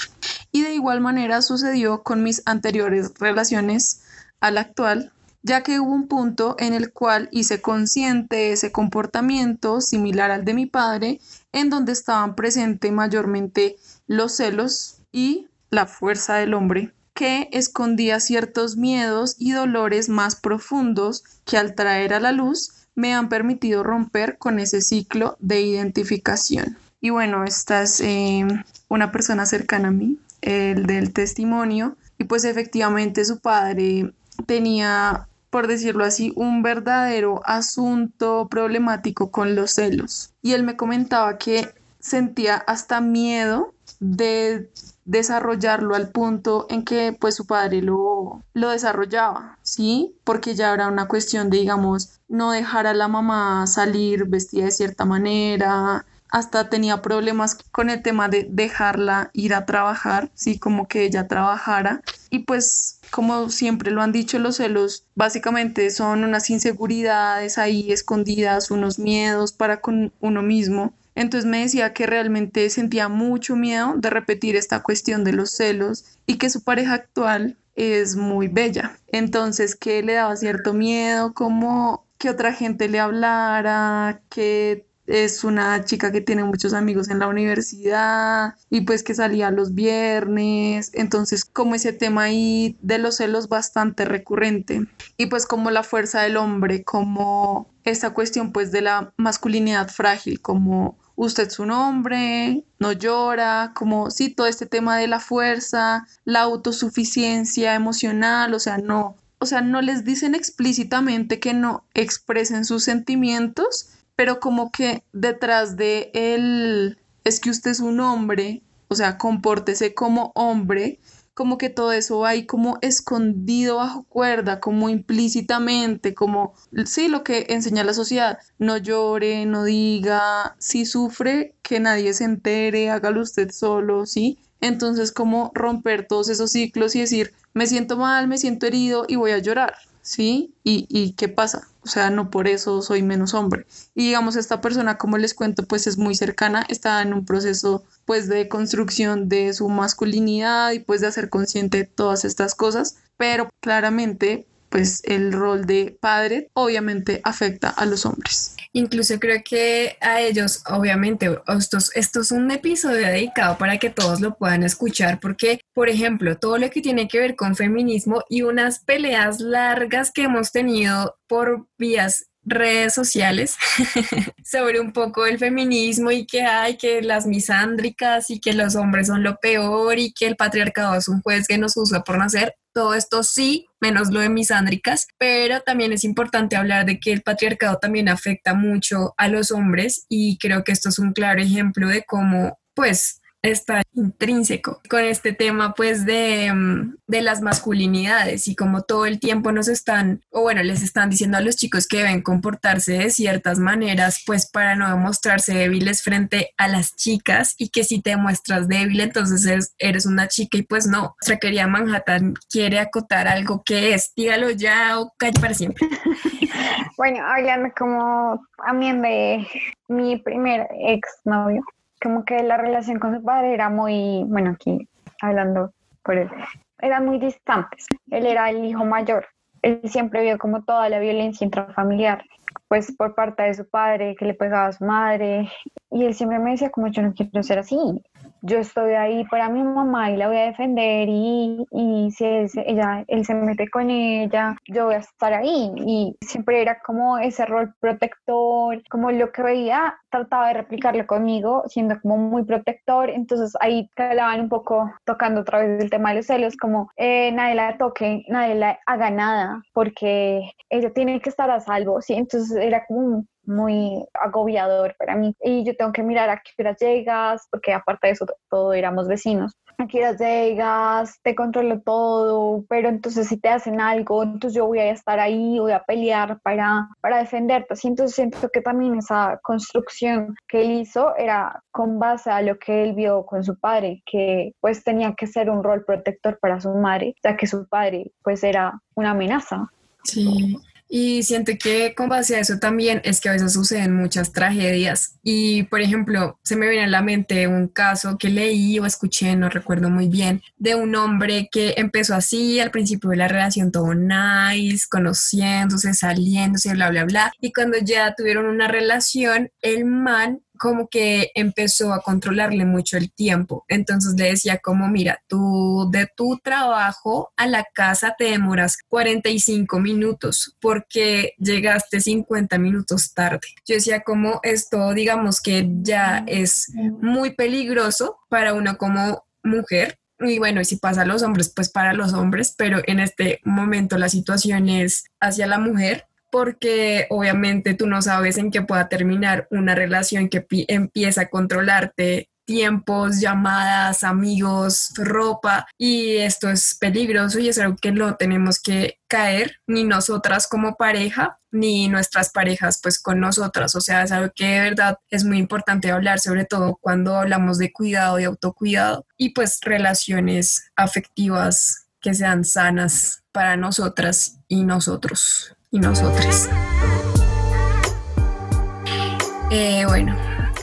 Speaker 4: Y de igual manera sucedió con mis anteriores relaciones a la actual, ya que hubo un punto en el cual hice consciente ese comportamiento similar al de mi padre, en donde estaban presentes mayormente los celos y la fuerza del hombre que escondía ciertos miedos y dolores más profundos que al traer a la luz me han permitido romper con ese ciclo de identificación. Y bueno, esta es eh, una persona cercana a mí, el del testimonio, y pues efectivamente su padre tenía, por decirlo así, un verdadero asunto problemático con los celos. Y él me comentaba que sentía hasta miedo de desarrollarlo al punto en que pues su padre lo, lo desarrollaba, ¿sí? Porque ya era una cuestión de, digamos, no dejar a la mamá salir vestida de cierta manera, hasta tenía problemas con el tema de dejarla ir a trabajar, sí, como que ella trabajara. Y pues, como siempre lo han dicho, los celos básicamente son unas inseguridades ahí escondidas, unos miedos para con uno mismo entonces me decía que realmente sentía mucho miedo de repetir esta cuestión de los celos y que su pareja actual es muy bella. Entonces que le daba cierto miedo como que otra gente le hablara, que es una chica que tiene muchos amigos en la universidad y pues que salía los viernes, entonces como ese tema ahí de los celos bastante recurrente y pues como la fuerza del hombre, como esta cuestión pues de la masculinidad frágil, como usted es un hombre, no llora, como sí, todo este tema de la fuerza, la autosuficiencia emocional, o sea, no, o sea, no les dicen explícitamente que no expresen sus sentimientos, pero como que detrás de él es que usted es un hombre, o sea, compórtese como hombre, como que todo eso va ahí como escondido bajo cuerda, como implícitamente, como sí, lo que enseña la sociedad, no llore, no diga, si sufre, que nadie se entere, hágalo usted solo, ¿sí? Entonces, como romper todos esos ciclos y decir, me siento mal, me siento herido y voy a llorar, ¿sí? ¿Y, y qué pasa? O sea, no por eso soy menos hombre. Y digamos, esta persona, como les cuento, pues es muy cercana, está en un proceso pues de construcción de su masculinidad y pues de hacer consciente todas estas cosas, pero claramente pues el rol de padre obviamente afecta a los hombres.
Speaker 2: Incluso creo que a ellos, obviamente, esto, esto es un episodio dedicado para que todos lo puedan escuchar, porque, por ejemplo, todo lo que tiene que ver con feminismo y unas peleas largas que hemos tenido por vías redes sociales sobre un poco el feminismo y que hay que las misándricas y que los hombres son lo peor y que el patriarcado es un juez que nos usa por nacer. Todo esto sí, menos lo de misándricas, pero también es importante hablar de que el patriarcado también afecta mucho a los hombres y creo que esto es un claro ejemplo de cómo pues está intrínseco con este tema pues de, mm, de, las masculinidades y como todo el tiempo nos están, o bueno, les están diciendo a los chicos que deben comportarse de ciertas maneras pues para no demostrarse débiles frente a las chicas y que si te muestras débil entonces eres, una chica y pues no, nuestra querida Manhattan quiere acotar algo que es, dígalo ya o calle para siempre.
Speaker 5: bueno, hablando como también de mi primer ex novio, como que la relación con su padre era muy, bueno, aquí hablando por él, eran muy distantes. Él era el hijo mayor. Él siempre vio como toda la violencia intrafamiliar, pues por parte de su padre, que le pegaba a su madre. Y él siempre me decía como yo no quiero ser así yo estoy ahí para mi mamá y la voy a defender y, y si ella, él se mete con ella, yo voy a estar ahí. Y siempre era como ese rol protector, como lo que veía, trataba de replicarlo conmigo, siendo como muy protector. Entonces ahí hablaban un poco, tocando otra vez el tema de los celos, como eh, nadie la toque, nadie la haga nada, porque ella tiene que estar a salvo, ¿sí? Entonces era como muy agobiador para mí. Y yo tengo que mirar a qué hora llegas, porque aparte de eso, todos éramos vecinos. A qué hora llegas, te controlo todo, pero entonces si te hacen algo, entonces yo voy a estar ahí, voy a pelear para, para defenderte. Así entonces siento que también esa construcción que él hizo era con base a lo que él vio con su padre, que pues tenía que ser un rol protector para su madre, ya que su padre pues era una amenaza.
Speaker 2: Sí, y siento que con base a eso también es que a veces suceden muchas tragedias. Y por ejemplo, se me viene a la mente un caso que leí o escuché, no recuerdo muy bien, de un hombre que empezó así al principio de la relación todo nice, conociéndose, saliéndose, bla, bla, bla. Y cuando ya tuvieron una relación, el man como que empezó a controlarle mucho el tiempo. Entonces le decía como, mira, tú de tu trabajo a la casa te demoras 45 minutos porque llegaste 50 minutos tarde. Yo decía como esto, digamos que ya es muy peligroso para uno como mujer y bueno, si pasa a los hombres, pues para los hombres, pero en este momento la situación es hacia la mujer porque obviamente tú no sabes en qué pueda terminar una relación que empieza a controlarte tiempos, llamadas, amigos, ropa y esto es peligroso y es algo que no tenemos que caer ni nosotras como pareja ni nuestras parejas pues con nosotras, o sea, es algo que de verdad es muy importante hablar, sobre todo cuando hablamos de cuidado y autocuidado y pues relaciones afectivas que sean sanas para nosotras y nosotros y nosotras. Eh, bueno,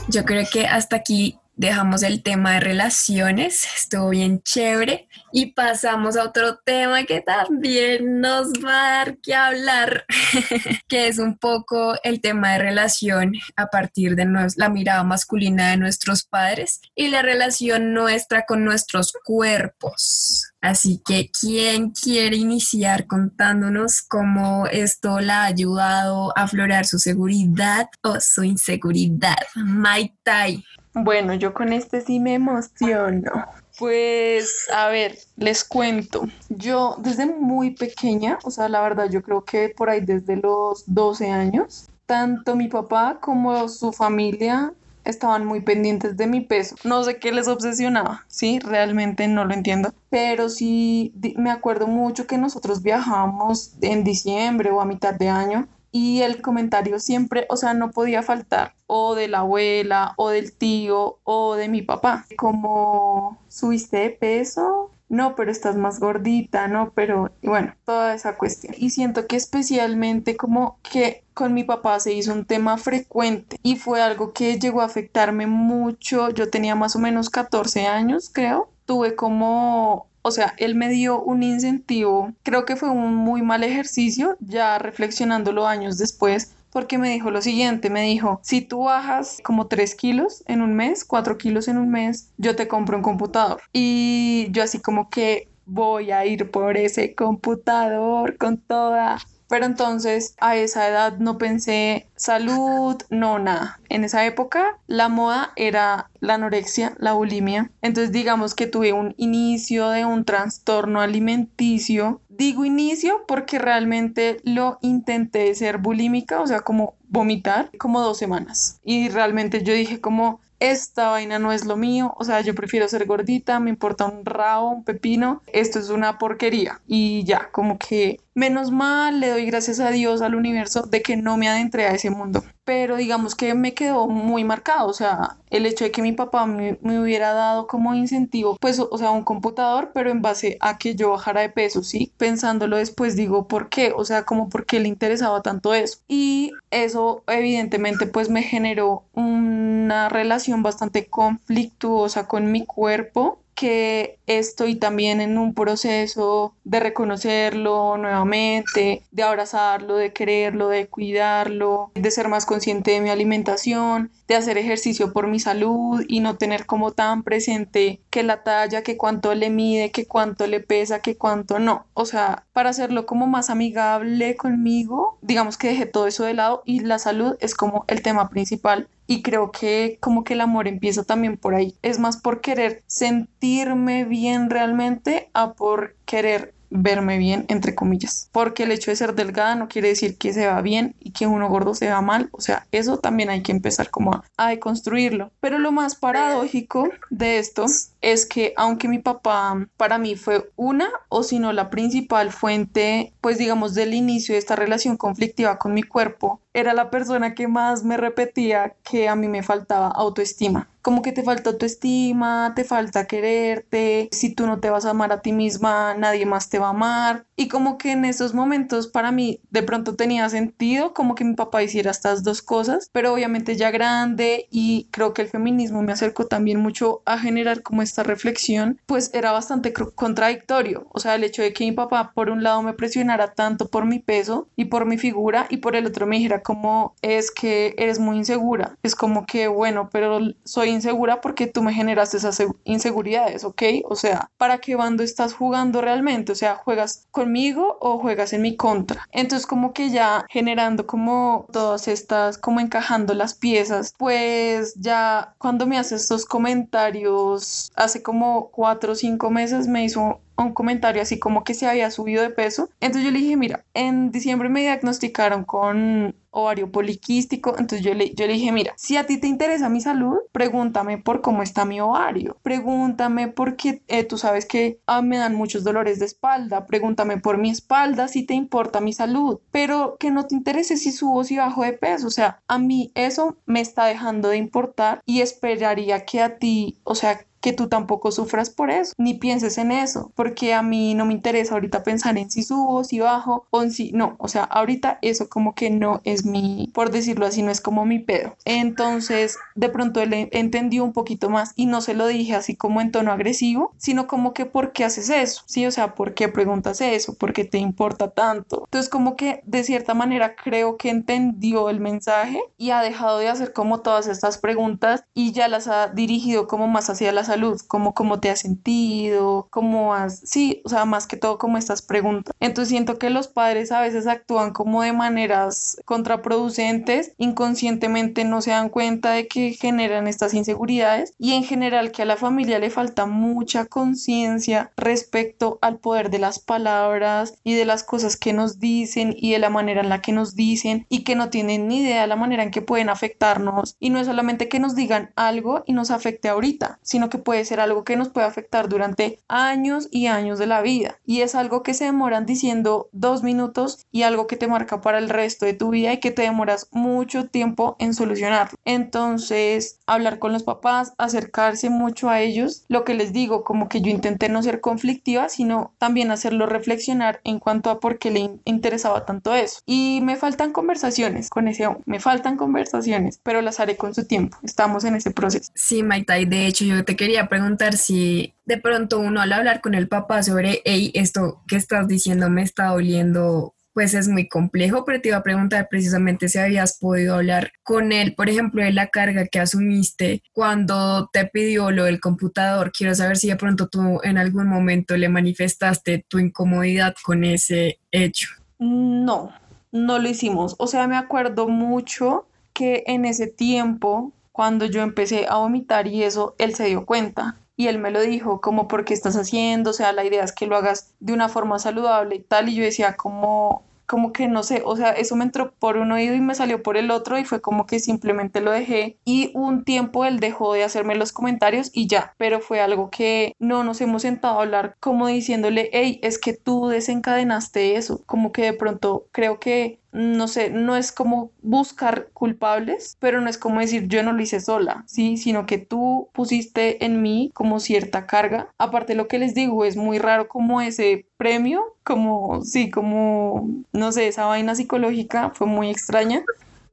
Speaker 2: yo creo que hasta aquí dejamos el tema de relaciones, estuvo bien chévere y pasamos a otro tema que también nos va a dar que hablar, que es un poco el tema de relación a partir de la mirada masculina de nuestros padres y la relación nuestra con nuestros cuerpos. Así que, ¿quién quiere iniciar contándonos cómo esto la ha ayudado a aflorar su seguridad o su inseguridad? Mai Tai.
Speaker 4: Bueno, yo con este sí me emociono. Pues, a ver, les cuento. Yo desde muy pequeña, o sea, la verdad, yo creo que por ahí desde los 12 años, tanto mi papá como su familia estaban muy pendientes de mi peso. No sé qué les obsesionaba, sí, realmente no lo entiendo, pero sí me acuerdo mucho que nosotros viajábamos en diciembre o a mitad de año y el comentario siempre, o sea, no podía faltar, o de la abuela, o del tío, o de mi papá, como subiste de peso, no, pero estás más gordita, no, pero bueno, toda esa cuestión. Y siento que especialmente como que con mi papá se hizo un tema frecuente y fue algo que llegó a afectarme mucho. Yo tenía más o menos 14 años, creo. Tuve como o sea, él me dio un incentivo, creo que fue un muy mal ejercicio, ya reflexionándolo años después, porque me dijo lo siguiente, me dijo, si tú bajas como 3 kilos en un mes, 4 kilos en un mes, yo te compro un computador. Y yo así como que voy a ir por ese computador con toda pero entonces a esa edad no pensé salud, no nada. En esa época la moda era la anorexia, la bulimia. Entonces digamos que tuve un inicio de un trastorno alimenticio. Digo inicio porque realmente lo intenté ser bulímica, o sea, como vomitar, como dos semanas. Y realmente yo dije como esta vaina no es lo mío, o sea, yo prefiero ser gordita, me importa un rabo, un pepino, esto es una porquería. Y ya, como que menos mal, le doy gracias a Dios, al universo, de que no me adentré a ese mundo. Pero digamos que me quedó muy marcado, o sea, el hecho de que mi papá me, hubiera dado como incentivo, pues, o sea, un computador, pero en base a que yo bajara de peso, ¿sí? Pensándolo después, digo, ¿por qué? O sea, como por qué le interesaba tanto eso. Y eso, evidentemente, pues me generó una relación bastante conflictuosa con mi cuerpo que estoy también en un proceso de reconocerlo nuevamente, de abrazarlo, de quererlo, de cuidarlo, de ser más consciente de mi alimentación, de hacer ejercicio por mi salud y no tener como tan presente que la talla, que cuánto le mide, que cuánto le pesa, que cuánto no. O sea, para hacerlo como más amigable conmigo, digamos que dejé todo eso de lado y la salud es como el tema principal y creo que como que el amor empieza también por ahí. Es más por querer sentirme bien realmente a por querer verme bien, entre comillas. Porque el hecho de ser delgada no quiere decir que se va bien y que uno gordo se va mal. O sea, eso también hay que empezar como a, a deconstruirlo. Pero lo más paradójico de esto es que aunque mi papá para mí fue una o si no la principal fuente, pues digamos del inicio de esta relación conflictiva con mi cuerpo, era la persona que más me repetía que a mí me faltaba autoestima. Como que te falta autoestima, te falta quererte, si tú no te vas a amar a ti misma, nadie más te va a amar. Y como que en esos momentos para mí de pronto tenía sentido como que mi papá hiciera estas dos cosas, pero obviamente ya grande y creo que el feminismo me acercó también mucho a generar como esta reflexión, pues era bastante contradictorio. O sea, el hecho de que mi papá por un lado me presionara tanto por mi peso y por mi figura y por el otro me dijera como es que eres muy insegura. Es como que bueno, pero soy insegura porque tú me generaste esas inseguridades, ¿ok? O sea, ¿para qué bando estás jugando realmente? O sea, ¿juegas conmigo o juegas en mi contra? Entonces como que ya generando como todas estas, como encajando las piezas, pues ya cuando me hace estos comentarios hace como cuatro o cinco meses me hizo un comentario así como que se había subido de peso. Entonces yo le dije, mira, en diciembre me diagnosticaron con ovario poliquístico. Entonces yo le, yo le dije, mira, si a ti te interesa mi salud, pregúntame por cómo está mi ovario. Pregúntame porque eh, tú sabes que ah, me dan muchos dolores de espalda. Pregúntame por mi espalda si te importa mi salud. Pero que no te interese si subo o si bajo de peso. O sea, a mí eso me está dejando de importar y esperaría que a ti, o sea, que tú tampoco sufras por eso, ni pienses en eso, porque a mí no me interesa ahorita pensar en si subo, si bajo o en si no, o sea, ahorita eso como que no es mi, por decirlo así, no es como mi pedo. Entonces, de pronto él entendió un poquito más y no se lo dije así como en tono agresivo, sino como que ¿por qué haces eso? Sí, o sea, ¿por qué preguntas eso? ¿Por qué te importa tanto? Entonces, como que de cierta manera creo que entendió el mensaje y ha dejado de hacer como todas estas preguntas y ya las ha dirigido como más hacia la salud como cómo te has sentido, cómo has, sí, o sea, más que todo como estas preguntas. Entonces siento que los padres a veces actúan como de maneras contraproducentes, inconscientemente no se dan cuenta de que generan estas inseguridades y en general que a la familia le falta mucha conciencia respecto al poder de las palabras y de las cosas que nos dicen y de la manera en la que nos dicen y que no tienen ni idea de la manera en que pueden afectarnos y no es solamente que nos digan algo y nos afecte ahorita, sino que puede ser algo que nos puede afectar durante años y años de la vida. Y es algo que se demoran diciendo dos minutos y algo que te marca para el resto de tu vida y que te demoras mucho tiempo en solucionarlo. Entonces, hablar con los papás, acercarse mucho a ellos, lo que les digo, como que yo intenté no ser conflictiva, sino también hacerlo reflexionar en cuanto a por qué le interesaba tanto eso. Y me faltan conversaciones con ese me faltan conversaciones, pero las haré con su tiempo. Estamos en ese proceso.
Speaker 2: Sí, Maita, y de hecho yo te quería preguntar si de pronto uno al hablar con el papá sobre, hey, esto que estás diciendo me está doliendo, pues es muy complejo, pero te iba a preguntar precisamente si habías podido hablar con él, por ejemplo, de la carga que asumiste cuando te pidió lo del computador. Quiero saber si de pronto tú en algún momento le manifestaste tu incomodidad con ese hecho.
Speaker 4: No, no lo hicimos. O sea, me acuerdo mucho que en ese tiempo cuando yo empecé a vomitar y eso, él se dio cuenta y él me lo dijo como porque estás haciendo, o sea, la idea es que lo hagas de una forma saludable y tal, y yo decía como, como que no sé, o sea, eso me entró por un oído y me salió por el otro y fue como que simplemente lo dejé. Y un tiempo él dejó de hacerme los comentarios y ya, pero fue algo que no nos hemos sentado a hablar como diciéndole, hey, es que tú desencadenaste eso, como que de pronto creo que no sé, no es como buscar culpables, pero no es como decir yo no lo hice sola, sí, sino que tú pusiste en mí como cierta carga. Aparte lo que les digo es muy raro como ese premio, como sí, como no sé, esa vaina psicológica fue muy extraña,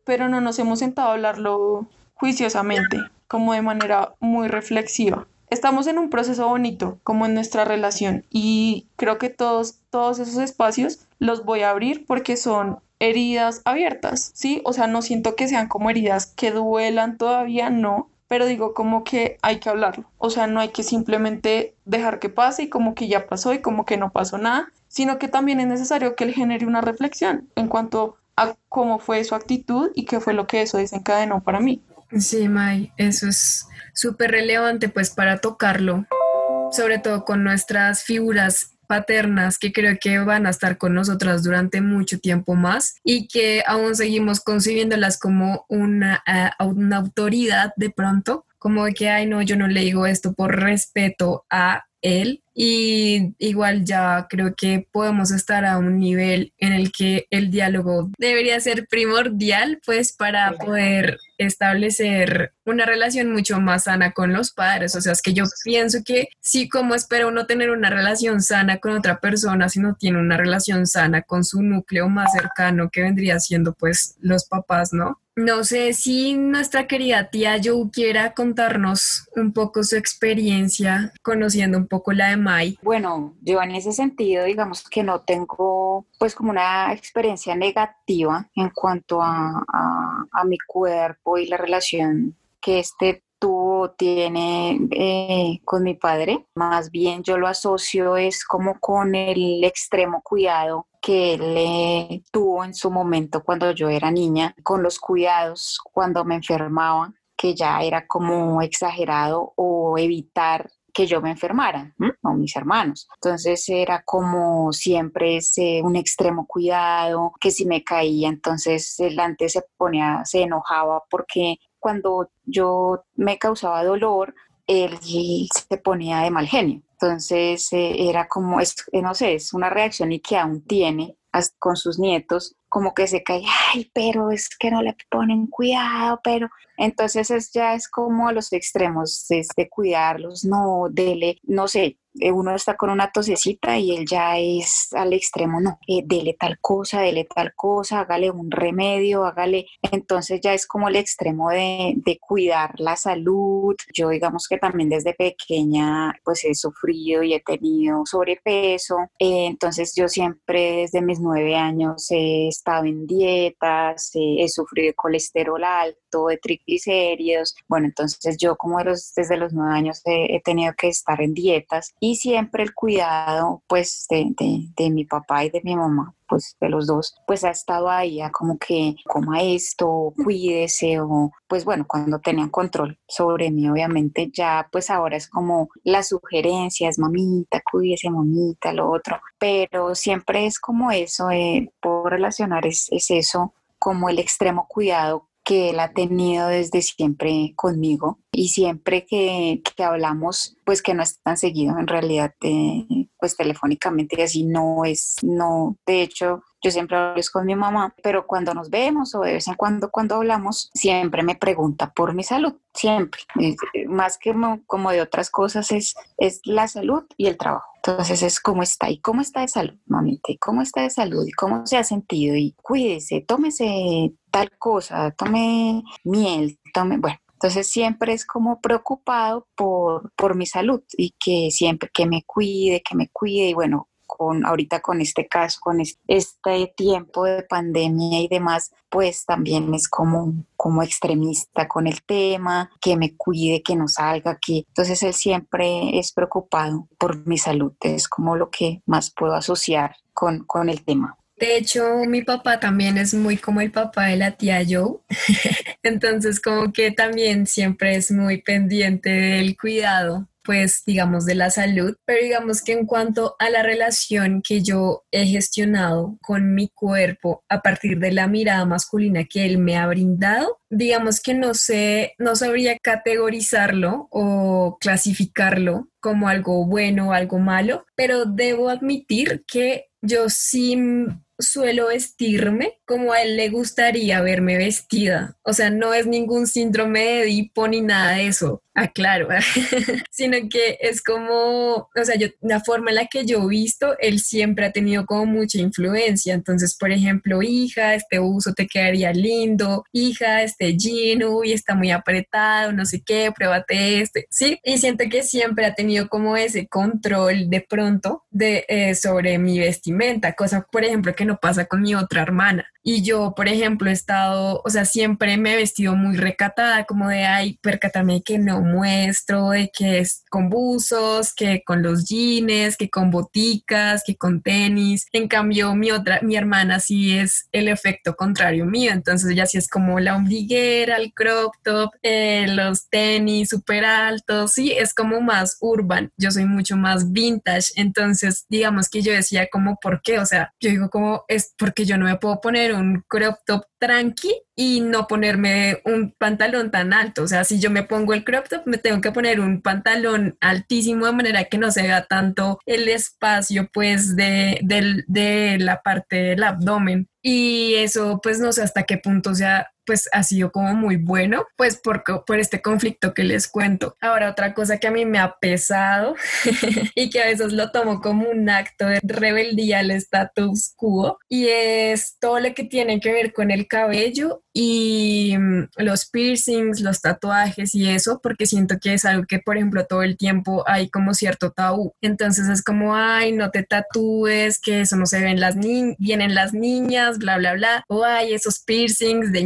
Speaker 4: pero no nos hemos sentado a hablarlo juiciosamente, como de manera muy reflexiva estamos en un proceso bonito, como en nuestra relación, y creo que todos, todos esos espacios los voy a abrir porque son heridas abiertas, ¿sí? O sea, no siento que sean como heridas que duelan todavía, no, pero digo como que hay que hablarlo, o sea, no hay que simplemente dejar que pase y como que ya pasó y como que no pasó nada, sino que también es necesario que él genere una reflexión en cuanto a cómo fue su actitud y qué fue lo que eso desencadenó para mí.
Speaker 2: Sí, May, eso es súper relevante pues para tocarlo, sobre todo con nuestras figuras paternas que creo que van a estar con nosotras durante mucho tiempo más y que aún seguimos concibiéndolas como una, eh, una autoridad de pronto, como de que, ay, no, yo no le digo esto por respeto a él y igual ya creo que podemos estar a un nivel en el que el diálogo debería ser primordial pues para poder establecer una relación mucho más sana con los padres. O sea, es que yo pienso que sí, como espera uno tener una relación sana con otra persona si no tiene una relación sana con su núcleo más cercano que vendría siendo pues los papás, ¿no? No sé si nuestra querida tía Joe quiera contarnos un poco su experiencia conociendo un poco la de Mai.
Speaker 3: Bueno, yo en ese sentido, digamos que no tengo pues como una experiencia negativa en cuanto a, a, mi cuerpo y la relación que este tuvo, tiene eh, con mi padre. Más bien yo lo asocio es como con el extremo cuidado que él tuvo en su momento cuando yo era niña, con los cuidados cuando me enfermaba, que ya era como exagerado o evitar que yo me enfermara, o mis hermanos. Entonces era como siempre ese, un extremo cuidado, que si me caía, entonces él antes se ponía, se enojaba porque cuando yo me causaba dolor, él se ponía de mal genio. Entonces eh, era como, es, eh, no sé, es una reacción y que aún tiene con sus nietos, como que se cae, ay, pero es que no le ponen cuidado, pero entonces es, ya es como a los extremos, es de cuidarlos, no, dele, no sé, eh, uno está con una tosecita y él ya es al extremo, no, eh, dele tal cosa, dele tal cosa, hágale un remedio, hágale, entonces ya es como el extremo de, de cuidar la salud. Yo digamos que también desde pequeña pues he sufrido y he tenido sobrepeso, eh, entonces yo siempre desde mis nueve años he estado en dietas, he sufrido de colesterol alto, de triglicéridos, bueno, entonces yo como desde los nueve años he tenido que estar en dietas y siempre el cuidado pues de, de, mi papá y de mi mamá pues de los dos, pues ha estado ahí a como que coma esto, cuídese o pues bueno, cuando tenían control sobre mí, obviamente ya pues ahora es como las sugerencias, mamita, cuídese, mamita, lo otro, pero siempre es como eso, eh, puedo relacionar es, es eso, como el extremo cuidado que él ha tenido desde siempre conmigo y siempre que, que hablamos, pues que no es tan seguido en realidad, eh, pues telefónicamente así no es, no, de hecho yo siempre hablo con mi mamá, pero cuando nos vemos o de vez en cuando cuando hablamos, siempre me pregunta por mi salud, siempre, más que como de otras cosas es, es la salud y el trabajo. Entonces es cómo está y cómo está de salud, mamita, y cómo está de salud y cómo se ha sentido y cuídese, tómese tal cosa, tome miel, tome, bueno, entonces siempre es como preocupado por, por mi salud y que siempre que me cuide, que me cuide y bueno, con ahorita con este caso, con este tiempo de pandemia y demás, pues también es como, como extremista con el tema, que me cuide, que no salga aquí. Entonces él siempre es preocupado por mi salud, es como lo que más puedo asociar con, con el tema.
Speaker 2: De hecho, mi papá también es muy como el papá de la tía Joe. Entonces, como que también siempre es muy pendiente del cuidado pues digamos de la salud, pero digamos que en cuanto a la relación que yo he gestionado con mi cuerpo a partir de la mirada masculina que él me ha brindado, digamos que no sé, no sabría categorizarlo o clasificarlo como algo bueno o algo malo, pero debo admitir que yo sí suelo vestirme como a él le gustaría verme vestida. O sea, no es ningún síndrome de Edipo ni nada de eso. Ah, sino que es como, o sea, yo, la forma en la que yo he visto, él siempre ha tenido como mucha influencia. Entonces, por ejemplo, hija, este uso te quedaría lindo, hija, este jean, uy, está muy apretado, no sé qué, pruébate este, sí. Y siento que siempre ha tenido como ese control de pronto de, eh, sobre mi vestimenta, cosa, por ejemplo, que no pasa con mi otra hermana. Y yo, por ejemplo, he estado, o sea, siempre me he vestido muy recatada, como de, ay, percátame que no muestro, de que es con buzos, que con los jeans, que con boticas, que con tenis. En cambio, mi otra, mi hermana sí es el efecto contrario mío. Entonces ella sí es como la ombliguera, el crop top, eh, los tenis súper altos. Sí, es como más urban. Yo soy mucho más vintage. Entonces, digamos que yo decía como, ¿por qué? O sea, yo digo como, es porque yo no me puedo poner un crop top tranqui y no ponerme un pantalón tan alto. O sea, si yo me pongo el crop top, me tengo que poner un pantalón altísimo de manera que no se vea tanto el espacio, pues, de, de la parte del abdomen. Y eso, pues, no sé hasta qué punto sea pues ha sido como muy bueno, pues por, por este conflicto que les cuento. Ahora, otra cosa que a mí me ha pesado y que a veces lo tomo como un acto de rebeldía al status quo y es todo lo que tiene que ver con el cabello y mm, los piercings, los tatuajes y eso, porque siento que es algo que, por ejemplo, todo el tiempo hay como cierto tabú. Entonces es como, ay, no te tatúes, que eso no se ven las ni vienen las niñas, bla, bla, bla, o ay, esos piercings de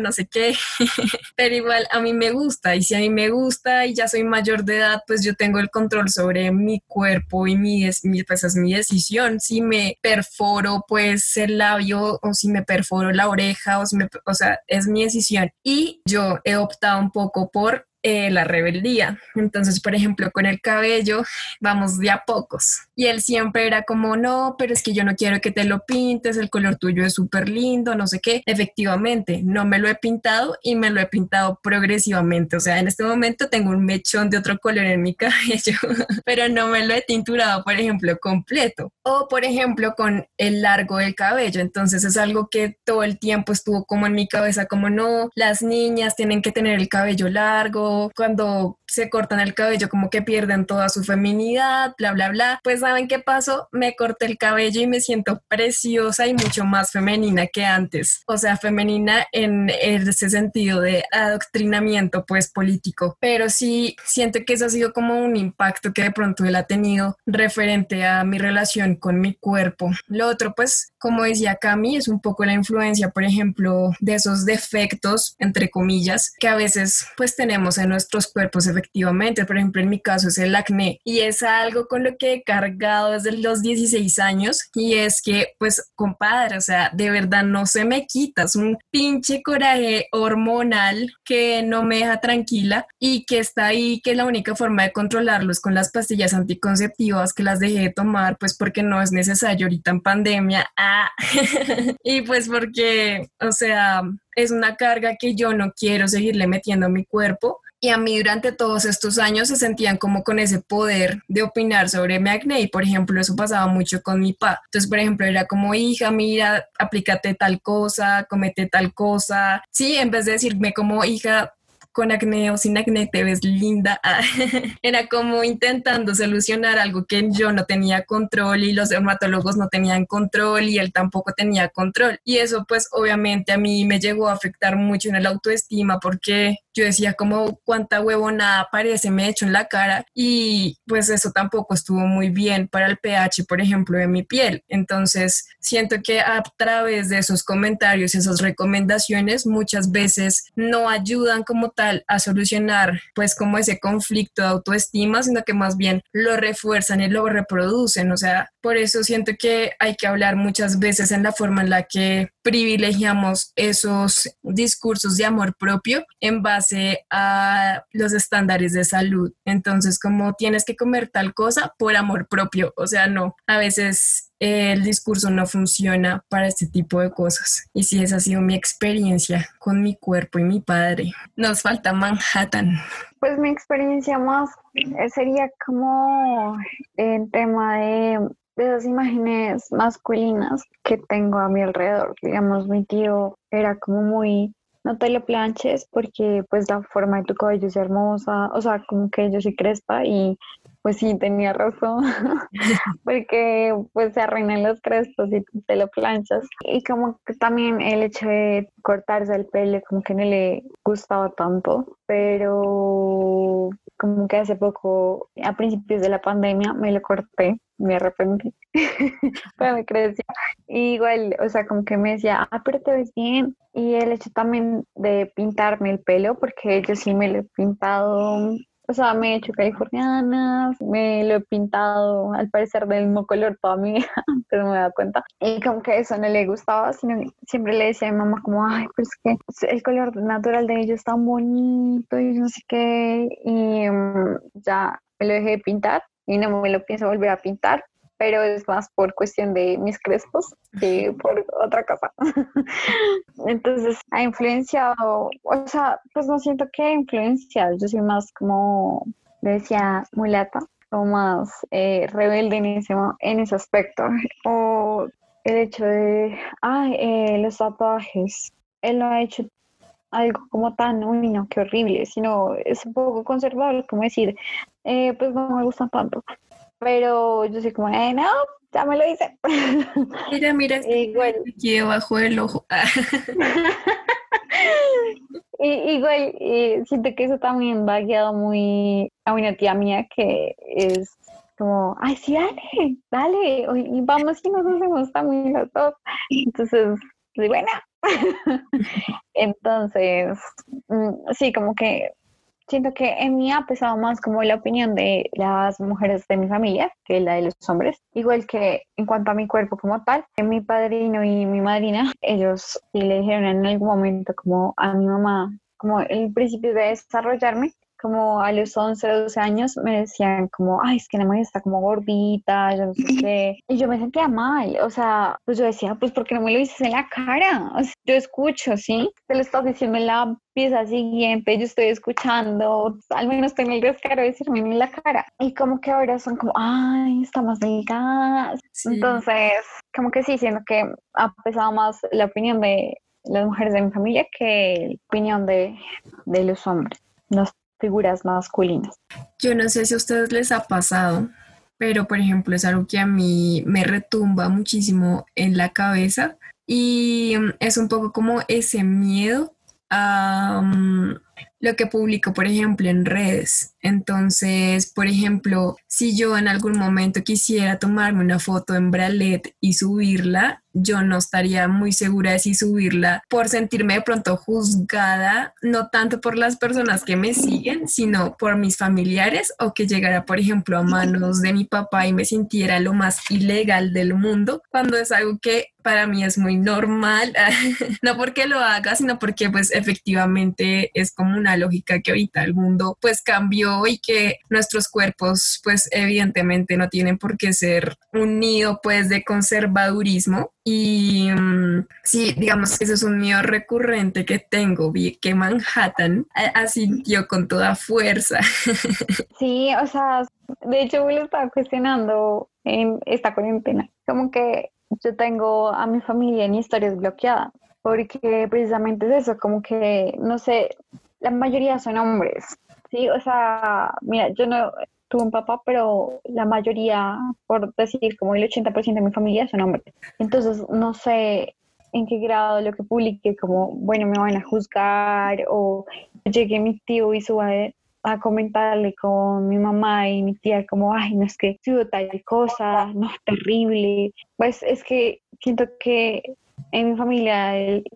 Speaker 2: no sé qué, pero igual a mí me gusta y si a mí me gusta y ya soy mayor de edad, pues yo tengo el control sobre mi cuerpo y mi, mi pues es mi decisión, si me perforo pues el labio o si me perforo la oreja o si me, o sea, es mi decisión y yo he optado un poco por eh, la rebeldía. Entonces, por ejemplo, con el cabello vamos de a pocos. Y él siempre era como, no, pero es que yo no quiero que te lo pintes, el color tuyo es súper lindo, no sé qué. Efectivamente, no me lo he pintado y me lo he pintado progresivamente. O sea, en este momento tengo un mechón de otro color en mi cabello, pero no me lo he tinturado, por ejemplo, completo. O, por ejemplo, con el largo del cabello. Entonces es algo que todo el tiempo estuvo como en mi cabeza, como no, las niñas tienen que tener el cabello largo cuando se cortan el cabello como que pierden toda su feminidad, bla, bla, bla. Pues saben qué pasó, me corté el cabello y me siento preciosa y mucho más femenina que antes. O sea, femenina en ese sentido de adoctrinamiento pues político. Pero sí siento que eso ha sido como un impacto que de pronto él ha tenido referente a mi relación con mi cuerpo. Lo otro pues, como decía Cami, es un poco la influencia, por ejemplo, de esos defectos, entre comillas, que a veces pues tenemos en nuestros cuerpos efectivamente. Por ejemplo, en mi caso es el acné y es algo con lo que he cargado desde los 16 años y es que, pues, compadre, o sea, de verdad no se me quita, es un pinche coraje hormonal que no me deja tranquila y que está ahí, que la única forma de controlarlo es con las pastillas anticonceptivas que las dejé de tomar, pues porque no es necesario ahorita en pandemia. Ah. y pues porque, o sea, es una carga que yo no quiero seguirle metiendo a mi cuerpo y a mí durante todos estos años se sentían como con ese poder de opinar sobre mi acné. Y por ejemplo, eso pasaba mucho con mi papá. Entonces, por ejemplo, era como, hija, mira, aplícate tal cosa, comete tal cosa. Sí, en vez de decirme como, hija, con acné o sin acné te ves linda. Era como intentando solucionar algo que yo no tenía control y los dermatólogos no tenían control y él tampoco tenía control. Y eso pues obviamente a mí me llegó a afectar mucho en el autoestima porque yo decía como cuánta huevonada parece me he hecho en la cara y pues eso tampoco estuvo muy bien para el pH, por ejemplo, de mi piel. Entonces siento que a través de esos comentarios esas recomendaciones muchas veces no ayudan como tal a solucionar pues como ese conflicto de autoestima, sino que más bien lo refuerzan y lo reproducen. O sea, por eso siento que hay que hablar muchas veces en la forma en la que privilegiamos esos discursos de amor propio en base a los estándares de salud. Entonces, como tienes que comer tal cosa por amor propio, o sea, no, a veces el discurso no funciona para este tipo de cosas. Y si esa ha sido mi experiencia con mi cuerpo y mi padre. Nos falta Manhattan.
Speaker 5: Pues mi experiencia más sería como en tema de de esas imágenes masculinas que tengo a mi alrededor. Digamos, mi tío era como muy no te lo planches porque pues la forma de tu cabello es hermosa, o sea, como que yo soy crespa y pues sí, tenía razón, porque pues se arruinan los crespos y te lo planchas. Y como que también el hecho de cortarse el pelo como que no le gustaba tanto, pero como que hace poco, a principios de la pandemia, me lo corté, me arrepentí, pero me creció. igual, o sea, como que me decía, ah, pero te ves bien. Y el hecho también de pintarme el pelo, porque yo sí me lo he pintado o sea, me he hecho californianas, me lo he pintado al parecer del mismo color toda mi vida, pero me he dado cuenta. Y como que eso no le gustaba, sino siempre le decía a mi mamá como, ay, pues es que el color natural de ellos es tan bonito y no sé qué. Y mm, ya me lo dejé de pintar y no me lo pienso volver a pintar pero es más por cuestión de mis crespos que por otra cosa. Entonces, ha influenciado, o sea, pues no siento que ha influenciado, yo soy más como, decía, mulata, o más eh, rebelde en ese, en ese aspecto. O el hecho de, ay, eh, los tatuajes, él no ha hecho algo como tan, uy, no, qué horrible, sino es un poco conservador, como decir, eh, pues no me gustan tanto pero yo soy como, eh, no, ya me lo hice.
Speaker 2: Mira, mira, igual. aquí debajo del ojo.
Speaker 5: y, igual, siento que eso también va guiado muy a una tía mía que es como, ay, sí, dale, dale, y vamos y nos hacemos también los dos. Entonces, pues, bueno. Entonces, mm, sí, como que siento que en mí ha pesado más como la opinión de las mujeres de mi familia que la de los hombres. Igual que en cuanto a mi cuerpo como tal, mi padrino y mi madrina, ellos le dijeron en algún momento como a mi mamá, como el principio de desarrollarme, como a los 11, 12 años me decían como, ay, es que la mujer está como gordita, yo no sé qué. Y yo me sentía mal, o sea, pues yo decía, pues ¿por qué no me lo dices en la cara? O sea, yo escucho, ¿sí? Te lo estás diciendo en la pieza siguiente, yo estoy escuchando, al menos tengo el descaro de decirme en la cara. Y como que ahora son como, ay, está más delgada. Entonces, como que sí, siento que ha pesado más la opinión de las mujeres de mi familia que la opinión de, de los hombres. No figuras masculinas.
Speaker 2: Yo no sé si a ustedes les ha pasado, pero por ejemplo es algo que a mí me retumba muchísimo en la cabeza y mm, es un poco como ese miedo a mm, lo que publico, por ejemplo, en redes. Entonces, por ejemplo, si yo en algún momento quisiera tomarme una foto en Bralet y subirla, yo no estaría muy segura de si subirla por sentirme de pronto juzgada, no tanto por las personas que me siguen, sino por mis familiares o que llegara, por ejemplo, a manos de mi papá y me sintiera lo más ilegal del mundo, cuando es algo que para mí es muy normal, no porque lo haga, sino porque pues efectivamente es como una lógica que ahorita el mundo pues cambió y que nuestros cuerpos pues evidentemente no tienen por qué ser un nido pues de conservadurismo y mm, sí, digamos que eso es un miedo recurrente que tengo, vi que Manhattan asintió con toda fuerza.
Speaker 5: Sí, o sea, de hecho me lo estaba cuestionando en esta cuarentena, como que yo tengo a mi familia en historias bloqueadas, porque precisamente es eso, como que, no sé, la mayoría son hombres, ¿sí? O sea, mira, yo no tuve un papá, pero la mayoría, por decir, como el 80% de mi familia son hombres. Entonces, no sé en qué grado lo que publique, como, bueno, me van a juzgar, o llegue mi tío y suba a comentarle con mi mamá y mi tía como, ay, no es que subo tal cosa, no es terrible. Pues es que siento que en mi familia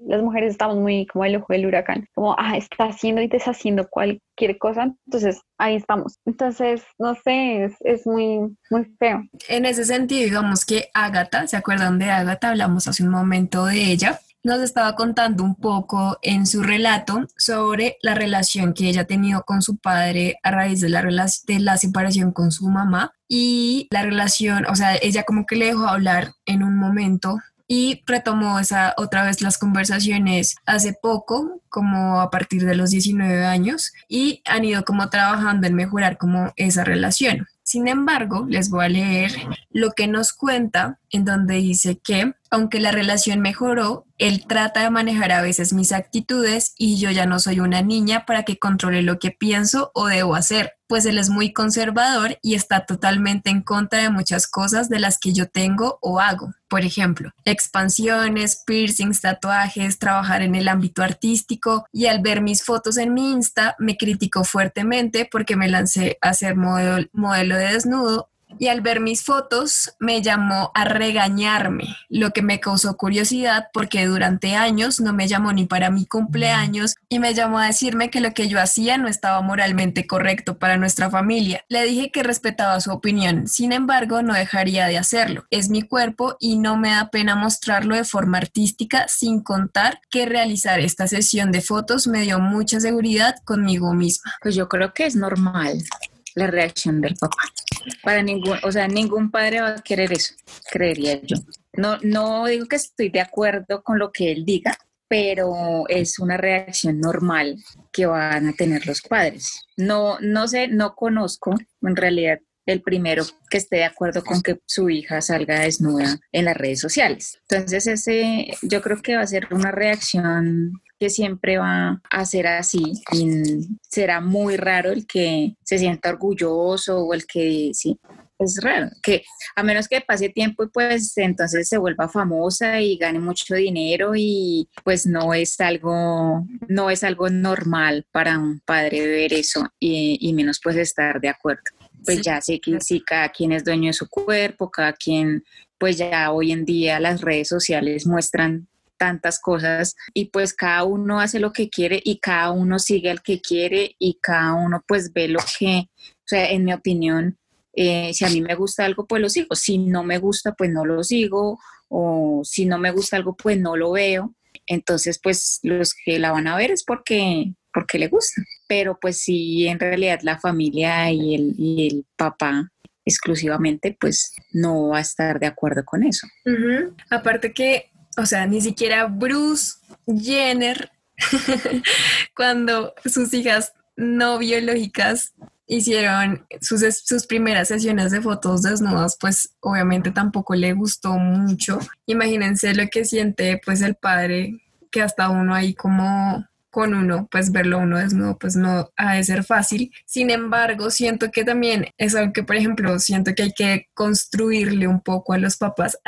Speaker 5: las mujeres estamos muy como el ojo del huracán, como, ah, está haciendo y deshaciendo cualquier cosa, entonces ahí estamos. Entonces, no sé, es, es muy, muy feo.
Speaker 2: En ese sentido, digamos que Agatha, ¿se acuerdan de Agatha? Hablamos hace un momento de ella nos estaba contando un poco en su relato sobre la relación que ella ha tenido con su padre a raíz de la, de la separación con su mamá y la relación, o sea, ella como que le dejó hablar en un momento y retomó esa otra vez las conversaciones hace poco, como a partir de los 19 años, y han ido como trabajando en mejorar como esa relación. Sin embargo, les voy a leer lo que nos cuenta en donde dice que aunque la relación mejoró, él trata de manejar a veces mis actitudes y yo ya no soy una niña para que controle lo que pienso o debo hacer, pues él es muy conservador y está totalmente en contra de muchas cosas de las que yo tengo o hago. Por ejemplo, expansiones, piercings, tatuajes, trabajar en el ámbito artístico y al ver mis fotos en mi Insta me criticó fuertemente porque me lancé a ser modelo, modelo de desnudo y al ver mis fotos me llamó a regañarme, lo que me causó curiosidad porque durante años no me llamó ni para mi cumpleaños y me llamó a decirme que lo que yo hacía no estaba moralmente correcto para nuestra familia. Le dije que respetaba su opinión, sin embargo no dejaría de hacerlo. Es mi cuerpo y no me da pena mostrarlo de forma artística sin contar que realizar esta sesión de fotos me dio mucha seguridad conmigo misma.
Speaker 3: Pues yo creo que es normal la reacción del papá. Para ningún, o sea, ningún padre va a querer eso, creería yo. No, no digo que estoy de acuerdo con lo que él diga, pero es una reacción normal que van a tener los padres. No, no sé, no conozco en realidad el primero que esté de acuerdo con que su hija salga desnuda en las redes sociales. Entonces, ese yo creo que va a ser una reacción que siempre va a ser así y será muy raro el que se sienta orgulloso o el que sí. Es raro, que a menos que pase tiempo y pues entonces se vuelva famosa y gane mucho dinero y pues no es algo, no es algo normal para un padre ver eso y, y menos pues estar de acuerdo pues ya sé que sí, cada quien es dueño de su cuerpo, cada quien, pues ya hoy en día las redes sociales muestran tantas cosas y pues cada uno hace lo que quiere y cada uno sigue al que quiere y cada uno pues ve lo que, o sea, en mi opinión, eh, si a mí me gusta algo, pues lo sigo, si no me gusta, pues no lo sigo, o si no me gusta algo, pues no lo veo. Entonces, pues los que la van a ver es porque, porque le gusta. Pero pues si en realidad la familia y el, y el papá exclusivamente, pues no va a estar de acuerdo con eso.
Speaker 2: Aparte que o sea, ni siquiera Bruce Jenner, cuando sus hijas no biológicas hicieron sus, sus, primeras sesiones de fotos desnudas, pues obviamente tampoco le gustó mucho. Imagínense lo que siente pues el padre, que hasta uno ahí como con uno, pues verlo uno desnudo, pues no ha de ser fácil. Sin embargo, siento que también es algo que, por ejemplo, siento que hay que construirle un poco a los papás.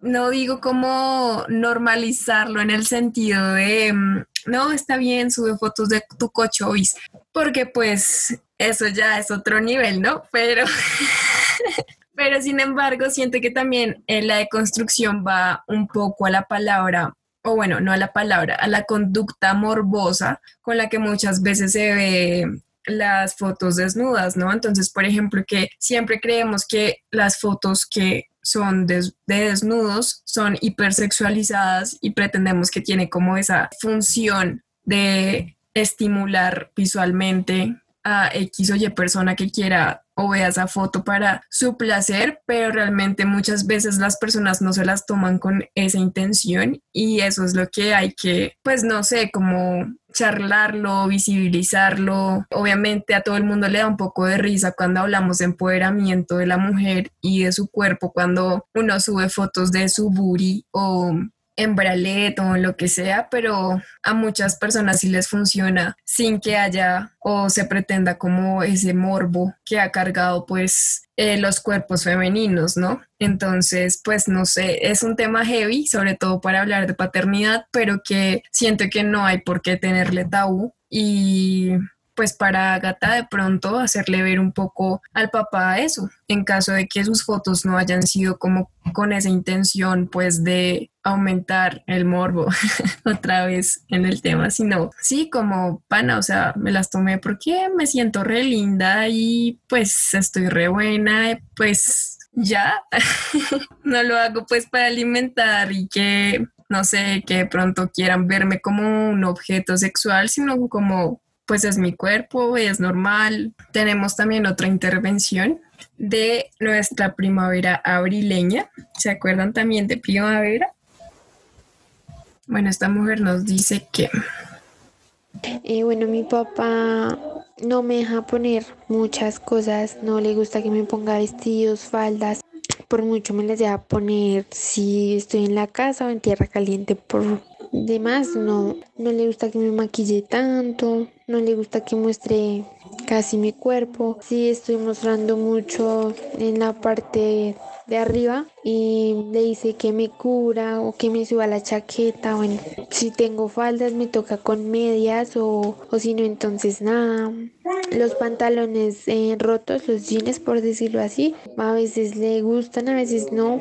Speaker 2: No digo como normalizarlo en el sentido de, mm, no, está bien, sube fotos de tu cochois, porque pues eso ya es otro nivel, ¿no? Pero... Pero sin embargo, siento que también en la deconstrucción va un poco a la palabra o bueno, no a la palabra, a la conducta morbosa con la que muchas veces se ve las fotos desnudas, ¿no? Entonces, por ejemplo, que siempre creemos que las fotos que son de, desnudos son hipersexualizadas y pretendemos que tiene como esa función de estimular visualmente a X o Y persona que quiera o vea esa foto para su placer, pero realmente muchas veces las personas no se las toman con esa intención y eso es lo que hay que, pues no sé, como charlarlo, visibilizarlo. Obviamente a todo el mundo le da un poco de risa cuando hablamos de empoderamiento de la mujer y de su cuerpo, cuando uno sube fotos de su booty o en bralet o lo que sea, pero a muchas personas sí les funciona sin que haya o se pretenda como ese morbo que ha cargado pues eh, los cuerpos femeninos, ¿no? Entonces, pues no sé, es un tema heavy, sobre todo para hablar de paternidad, pero que siento que no hay por qué tenerle tabú y pues para Agatha de pronto hacerle ver un poco al papá eso, en caso de que sus fotos no hayan sido como con esa intención pues de aumentar el morbo otra vez en el tema, sino sí como pana, o sea, me las tomé porque me siento re linda y pues estoy re buena, pues ya, no lo hago pues para alimentar y que no sé, que de pronto quieran verme como un objeto sexual, sino como pues es mi cuerpo, es normal. Tenemos también otra intervención de nuestra primavera abrileña. ¿Se acuerdan también de primavera? Bueno, esta mujer nos dice que...
Speaker 1: Eh, bueno, mi papá no me deja poner muchas cosas, no le gusta que me ponga vestidos, faldas, por mucho me las deja poner si estoy en la casa o en tierra caliente por demás no no le gusta que me maquille tanto no le gusta que muestre casi mi cuerpo si estoy mostrando mucho en la parte de arriba y le dice que me cura o que me suba la chaqueta. Bueno, si tengo faldas me toca con medias o, o si no entonces nada. Los pantalones eh, rotos, los jeans por decirlo así, a veces le gustan, a veces no.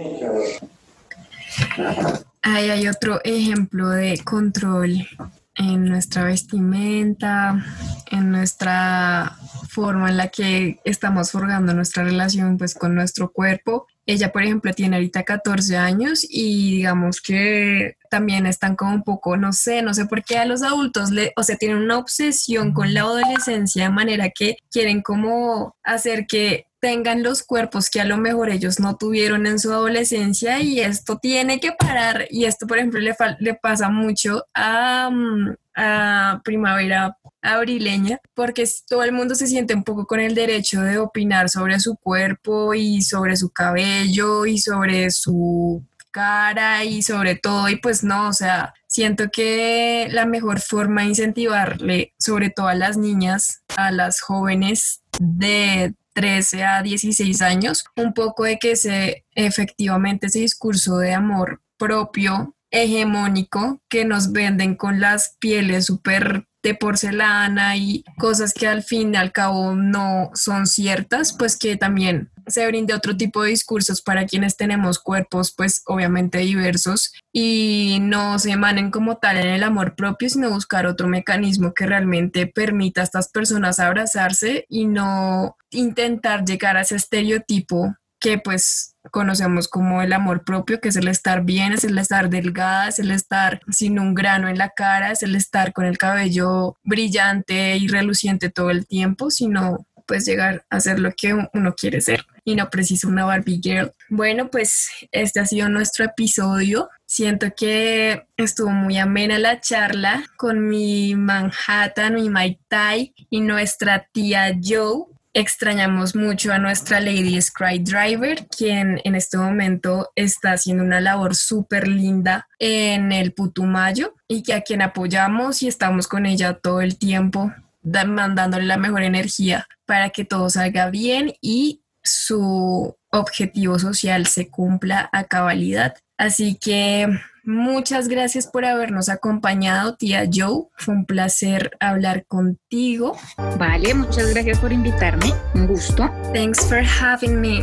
Speaker 2: Ahí hay otro ejemplo de control en nuestra vestimenta, en nuestra forma en la que estamos forjando nuestra relación pues con nuestro cuerpo. Ella, por ejemplo, tiene ahorita 14 años y digamos que también están como un poco, no sé, no sé por qué a los adultos, le, o sea, tienen una obsesión con la adolescencia de manera que quieren como hacer que tengan los cuerpos que a lo mejor ellos no tuvieron en su adolescencia y esto tiene que parar. Y esto por ejemplo le, le pasa mucho a, mm, primavera abrileña, porque todo el mundo se siente un poco con el derecho de opinar sobre su cuerpo y sobre su cabello y sobre su cara y sobre todo, y pues no, o sea, siento que la mejor forma de incentivarle, sobre todo a las niñas, a las jóvenes de 13 a 16 años, un poco de que se efectivamente ese discurso de amor propio hegemónico que nos venden con las pieles súper de porcelana y cosas que al fin y al cabo no son ciertas, pues que también se brinde otro tipo de discursos para quienes tenemos cuerpos pues obviamente diversos y no se emanen como tal en el amor propio, sino buscar otro mecanismo que realmente permita a estas personas abrazarse y no intentar llegar a ese estereotipo que pues conocemos como el amor propio, que es el estar bien, es el estar delgada, es el estar sin un grano en la cara, es el estar con el cabello brillante y reluciente todo el tiempo, sino pues llegar a ser lo que uno quiere ser y no precisa una Barbie Girl. Bueno, pues este ha sido nuestro episodio. Siento que estuvo muy amena la charla con mi Manhattan, mi Mai Tai y nuestra tía Joe Extrañamos mucho a nuestra Lady Driver, quien en este momento está haciendo una labor súper linda en el Putumayo y que a quien apoyamos y estamos con ella todo el tiempo, mandándole la mejor energía para que todo salga bien y su objetivo social se cumpla a cabalidad. Así que Muchas gracias por habernos acompañado, tía Joe. Fue un placer hablar contigo.
Speaker 7: Vale, muchas gracias por invitarme. Un gusto.
Speaker 2: Thanks for having me.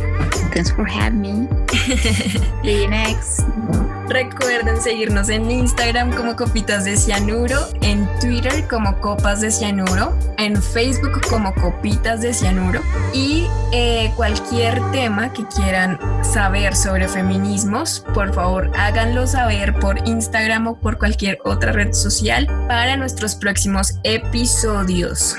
Speaker 7: Thanks for having me. See you next.
Speaker 2: Recuerden seguirnos en Instagram como Copitas de Cianuro, en Twitter como Copas de Cianuro, en Facebook como Copitas de Cianuro y eh, cualquier tema que quieran saber sobre feminismos, por favor háganlo saber por Instagram o por cualquier otra red social para nuestros próximos episodios.